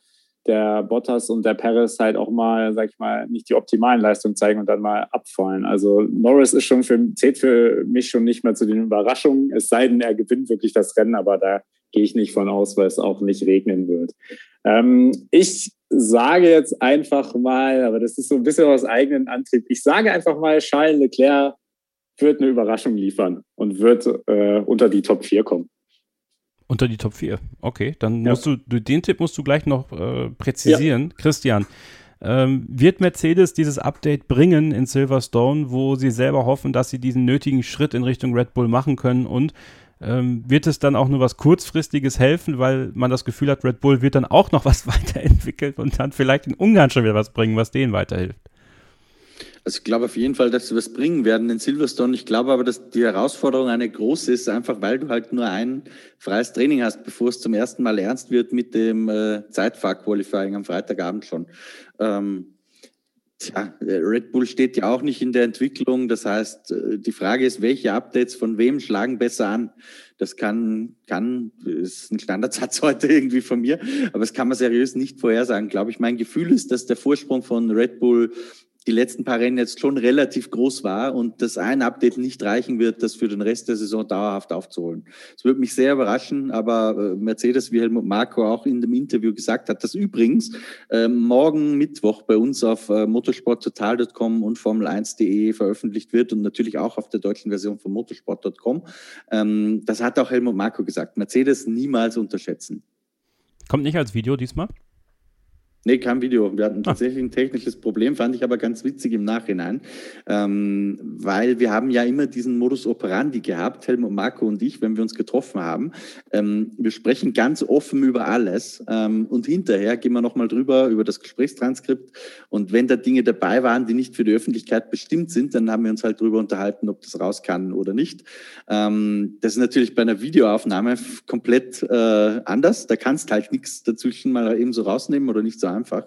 der Bottas und der Perez halt auch mal, sag ich mal, nicht die optimalen Leistungen zeigen und dann mal abfallen. Also Norris ist schon für, zählt für mich schon nicht mehr zu den Überraschungen, es sei denn, er gewinnt wirklich das Rennen, aber da gehe ich nicht von aus, weil es auch nicht regnen wird. Ähm, ich sage jetzt einfach mal, aber das ist so ein bisschen aus eigenem Antrieb, ich sage einfach mal, Charles Leclerc wird eine Überraschung liefern und wird äh, unter die Top 4 kommen. Unter die Top 4. Okay, dann ja. musst du, den Tipp musst du gleich noch äh, präzisieren. Ja. Christian, ähm, wird Mercedes dieses Update bringen in Silverstone, wo sie selber hoffen, dass sie diesen nötigen Schritt in Richtung Red Bull machen können? Und ähm, wird es dann auch nur was kurzfristiges helfen, weil man das Gefühl hat, Red Bull wird dann auch noch was weiterentwickelt und dann vielleicht in Ungarn schon wieder was bringen, was denen weiterhilft? Also ich glaube auf jeden Fall, dass sie was bringen werden in Silverstone. Ich glaube aber, dass die Herausforderung eine große ist, einfach weil du halt nur ein freies Training hast, bevor es zum ersten Mal ernst wird mit dem äh, Zeitfahr-Qualifying am Freitagabend schon. Ähm, Tja, Red Bull steht ja auch nicht in der Entwicklung. Das heißt, äh, die Frage ist, welche Updates von wem schlagen besser an? Das kann, kann, ist ein Standardsatz heute irgendwie von mir, aber das kann man seriös nicht vorhersagen, glaube ich. Mein Gefühl ist, dass der Vorsprung von Red Bull die letzten paar Rennen jetzt schon relativ groß war und das ein Update nicht reichen wird, das für den Rest der Saison dauerhaft aufzuholen. Es würde mich sehr überraschen, aber äh, Mercedes, wie Helmut Marco auch in dem Interview gesagt hat, das übrigens äh, morgen Mittwoch bei uns auf äh, motorsporttotal.com und Formel1.de veröffentlicht wird und natürlich auch auf der deutschen Version von motorsport.com. Ähm, das hat auch Helmut Marco gesagt. Mercedes niemals unterschätzen. Kommt nicht als Video diesmal? Nee, kein Video. Wir hatten ah. tatsächlich ein technisches Problem, fand ich aber ganz witzig im Nachhinein, ähm, weil wir haben ja immer diesen Modus operandi gehabt, Helmut Marco und ich, wenn wir uns getroffen haben. Ähm, wir sprechen ganz offen über alles ähm, und hinterher gehen wir nochmal drüber, über das Gesprächstranskript und wenn da Dinge dabei waren, die nicht für die Öffentlichkeit bestimmt sind, dann haben wir uns halt drüber unterhalten, ob das raus kann oder nicht. Ähm, das ist natürlich bei einer Videoaufnahme komplett äh, anders. Da kannst halt nichts dazwischen mal eben so rausnehmen oder nicht so einfach.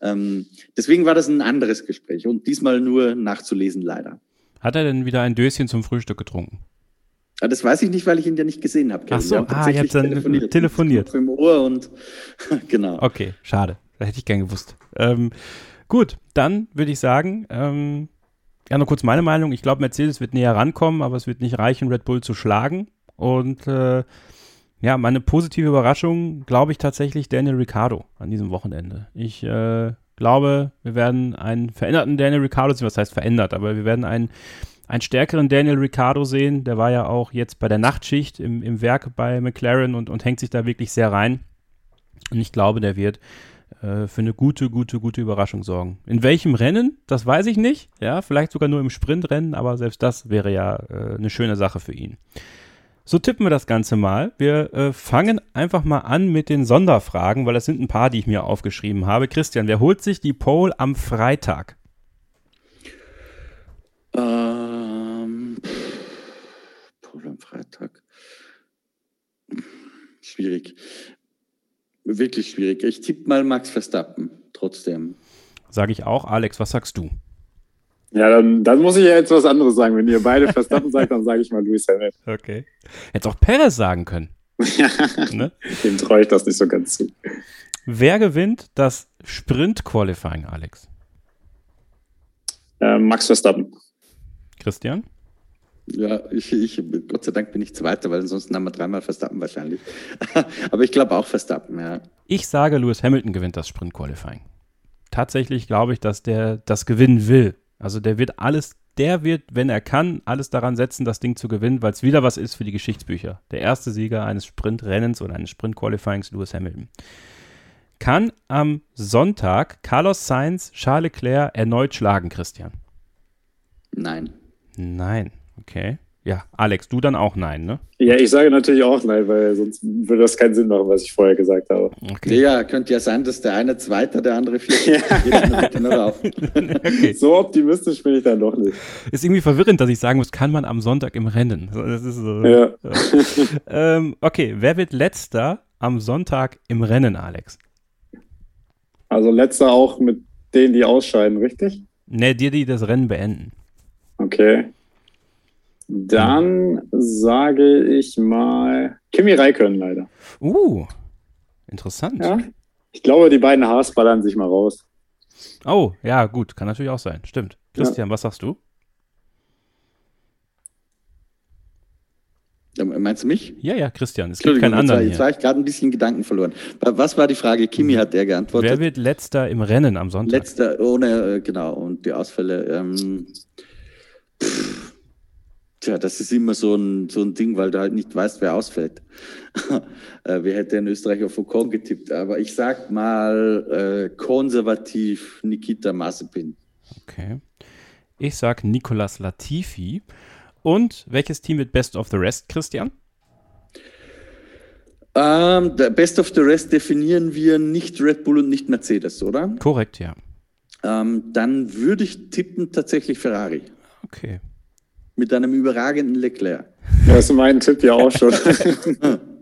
Ähm, deswegen war das ein anderes Gespräch und diesmal nur nachzulesen, leider. Hat er denn wieder ein Döschen zum Frühstück getrunken? Ja, ah, das weiß ich nicht, weil ich ihn ja nicht gesehen habe. Ach so, ah, ihr habt dann telefoniert. telefoniert. Im Ohr und genau. Okay, schade. Da hätte ich gern gewusst. Ähm, gut, dann würde ich sagen, ähm, ja, nur kurz meine Meinung. Ich glaube, Mercedes wird näher rankommen, aber es wird nicht reichen, Red Bull zu schlagen. Und äh, ja, meine positive Überraschung, glaube ich tatsächlich Daniel Ricciardo an diesem Wochenende. Ich äh, glaube, wir werden einen veränderten Daniel Ricciardo sehen, was heißt verändert, aber wir werden einen, einen stärkeren Daniel Ricciardo sehen. Der war ja auch jetzt bei der Nachtschicht im, im Werk bei McLaren und, und hängt sich da wirklich sehr rein. Und ich glaube, der wird äh, für eine gute, gute, gute Überraschung sorgen. In welchem Rennen? Das weiß ich nicht. Ja, vielleicht sogar nur im Sprintrennen, aber selbst das wäre ja äh, eine schöne Sache für ihn. So tippen wir das Ganze mal. Wir äh, fangen einfach mal an mit den Sonderfragen, weil das sind ein paar, die ich mir aufgeschrieben habe. Christian, wer holt sich die Pole am Freitag? Ähm, Pole am Freitag. Schwierig. Wirklich schwierig. Ich tippe mal Max Verstappen, trotzdem. Sage ich auch. Alex, was sagst du? Ja, dann, dann muss ich ja jetzt was anderes sagen. Wenn ihr beide Verstappen sagt, dann sage ich mal Lewis Hamilton. Okay. Hätte auch Perez sagen können. ne? Dem traue ich das nicht so ganz zu. Wer gewinnt das Sprint-Qualifying, Alex? Äh, Max Verstappen. Christian? Ja, ich, ich, Gott sei Dank bin ich Zweiter, weil ansonsten haben wir dreimal Verstappen wahrscheinlich. Aber ich glaube auch Verstappen, ja. Ich sage, Lewis Hamilton gewinnt das Sprint-Qualifying. Tatsächlich glaube ich, dass der das gewinnen will. Also der wird alles der wird, wenn er kann, alles daran setzen, das Ding zu gewinnen, weil es wieder was ist für die Geschichtsbücher. Der erste Sieger eines Sprintrennens oder eines Sprint-Qualifyings, Lewis Hamilton. Kann am Sonntag Carlos Sainz Charles Leclerc erneut schlagen, Christian? Nein. Nein, okay. Ja, Alex, du dann auch nein, ne? Ja, ich sage natürlich auch nein, weil sonst würde das keinen Sinn machen, was ich vorher gesagt habe. Okay. Ja, könnte ja sein, dass der eine Zweiter, der andere Vierter. Okay. So optimistisch bin ich dann doch nicht. Ist irgendwie verwirrend, dass ich sagen muss, kann man am Sonntag im Rennen. Das ist so, Ja. ähm, okay, wer wird letzter am Sonntag im Rennen, Alex? Also letzter auch mit denen, die ausscheiden, richtig? Ne, dir, die das Rennen beenden. Okay. Dann sage ich mal Kimi Räikkönen leider. Uh, interessant. Ja? Ich glaube, die beiden Haas ballern sich mal raus. Oh, ja, gut, kann natürlich auch sein. Stimmt. Christian, was sagst du? Ähm, Meinst du mich? Ja, ja, Christian. Es gibt keinen anderen jetzt hier. war ich gerade ein bisschen Gedanken verloren. Wa- Was war die Frage? Kimi hat der geantwortet. Wer wird letzter im Rennen am Sonntag? Letzter, ohne, äh, genau, und die Ausfälle. Ähm, pff, tja, das ist immer so ein, so ein Ding, weil du halt nicht weißt, wer ausfällt. äh, wer hätte in Österreich auf Ocon getippt? Aber ich sag mal äh, konservativ Nikita Mazepin. Okay. Ich sag Nicolas Latifi. Und welches Team wird Best of the Rest, Christian? Ähm, der Best of the Rest definieren wir nicht Red Bull und nicht Mercedes, oder? Korrekt, ja. Ähm, dann würde ich tippen tatsächlich Ferrari. Okay. Mit einem überragenden Leclerc. Das ist mein Tipp ja auch schon.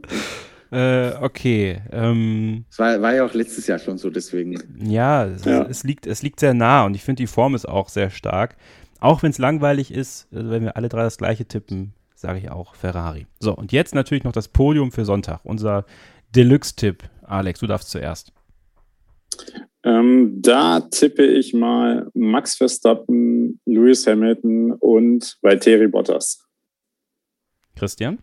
Äh, okay. Ähm, Das war, war ja auch letztes Jahr schon so, deswegen. ja, es, Ja. Es, liegt, es liegt sehr nah und ich finde, die Form ist auch sehr stark. Auch wenn es langweilig ist, also wenn wir alle drei das gleiche tippen, sage ich auch Ferrari. So, und jetzt natürlich noch das Podium für Sonntag. Unser Deluxe-Tipp. Alex, du darfst zuerst. Ähm, da tippe ich mal Max Verstappen, Lewis Hamilton und Valtteri Bottas. Christian?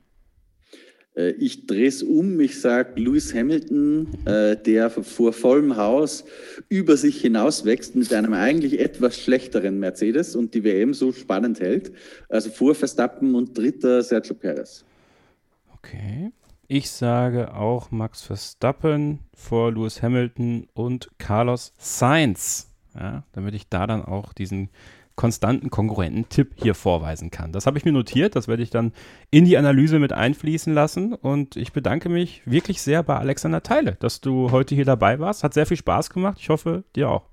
Äh, Ich drehe es um, ich sage Lewis Hamilton, äh, der vor vollem Haus über sich hinauswächst mit einem eigentlich etwas schlechteren Mercedes und die WM so spannend hält. Also vor Verstappen und dritter Sergio Perez. Okay. Ich sage auch Max Verstappen vor Lewis Hamilton und Carlos Sainz. Ja, damit ich da dann auch diesen konstanten konkurrenten Tipp hier vorweisen kann. Das habe ich mir notiert, das werde ich dann in die Analyse mit einfließen lassen und ich bedanke mich wirklich sehr bei Alexander Teile, dass du heute hier dabei warst. Hat sehr viel Spaß gemacht. Ich hoffe, dir auch.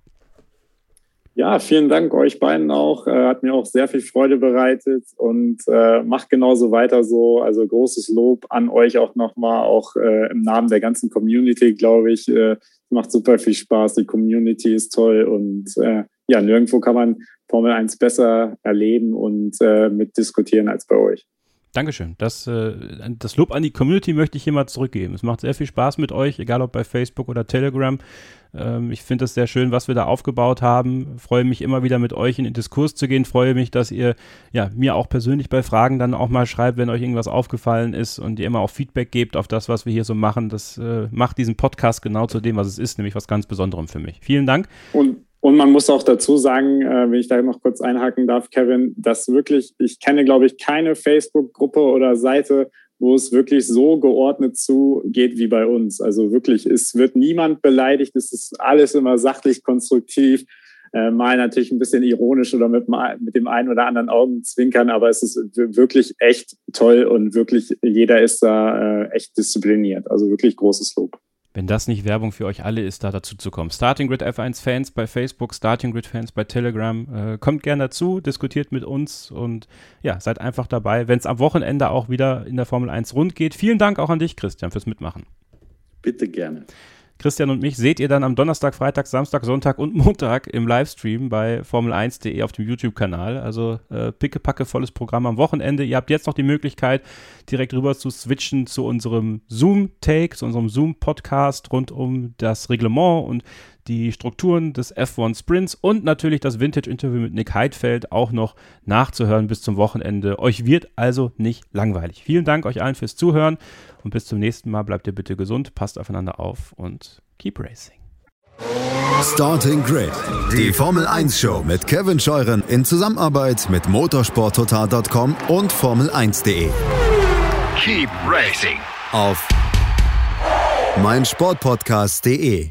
Ja, vielen Dank euch beiden auch. Äh, hat mir auch sehr viel Freude bereitet und äh, macht genauso weiter so. Also großes Lob an euch auch nochmal, auch äh, im Namen der ganzen Community, glaube ich. Äh, macht super viel Spaß. Die Community ist toll und äh, ja, nirgendwo kann man Formel 1 besser erleben und äh, mitdiskutieren als bei euch. Dankeschön. Das, äh, das Lob an die Community möchte ich hier mal zurückgeben. Es macht sehr viel Spaß mit euch, egal ob bei Facebook oder Telegram. Ähm, ich finde es sehr schön, was wir da aufgebaut haben. Freue mich immer wieder mit euch in den Diskurs zu gehen. Freue mich, dass ihr ja, mir auch persönlich bei Fragen dann auch mal schreibt, wenn euch irgendwas aufgefallen ist und ihr immer auch Feedback gebt auf das, was wir hier so machen. Das äh, macht diesen Podcast genau zu dem, was es ist, nämlich was ganz Besonderem für mich. Vielen Dank. Und, und man muss auch dazu sagen, äh, wenn ich da noch kurz einhaken darf, Kevin, dass wirklich, ich kenne, glaube ich, keine Facebook-Gruppe oder Seite, wo es wirklich so geordnet zugeht wie bei uns. Also wirklich, es wird niemand beleidigt, es ist alles immer sachlich konstruktiv. Äh, mal natürlich ein bisschen ironisch oder mit, mit dem einen oder anderen Augenzwinkern, aber es ist wirklich echt toll und wirklich jeder ist da äh, echt diszipliniert. Also wirklich großes Lob. Wenn das nicht Werbung für euch alle ist, da dazu zu kommen. Starting Grid F1 Fans bei Facebook, Starting Grid Fans bei Telegram. Äh, kommt gern dazu, diskutiert mit uns und ja, seid einfach dabei, wenn es am Wochenende auch wieder in der Formel 1 rund geht. Vielen Dank auch an dich, Christian, fürs Mitmachen. Bitte gerne. Christian und mich seht ihr dann am Donnerstag, Freitag, Samstag, Sonntag und Montag im Livestream bei Formel1.de auf dem YouTube-Kanal. Also äh, pickepacke volles Programm am Wochenende. Ihr habt jetzt noch die Möglichkeit, direkt rüber zu switchen zu unserem Zoom-Take, zu unserem Zoom-Podcast rund um das Reglement und die Strukturen des F1 Sprints und natürlich das Vintage-Interview mit Nick Heidfeld auch noch nachzuhören bis zum Wochenende. Euch wird also nicht langweilig. Vielen Dank euch allen fürs Zuhören und bis zum nächsten Mal. Bleibt ihr bitte gesund, passt aufeinander auf und keep racing. Starting Grid, die Formel 1 Show mit Kevin Scheuren in Zusammenarbeit mit motorsporttotal.com und Formel1.de. Keep racing Auf meinsportpodcast.de.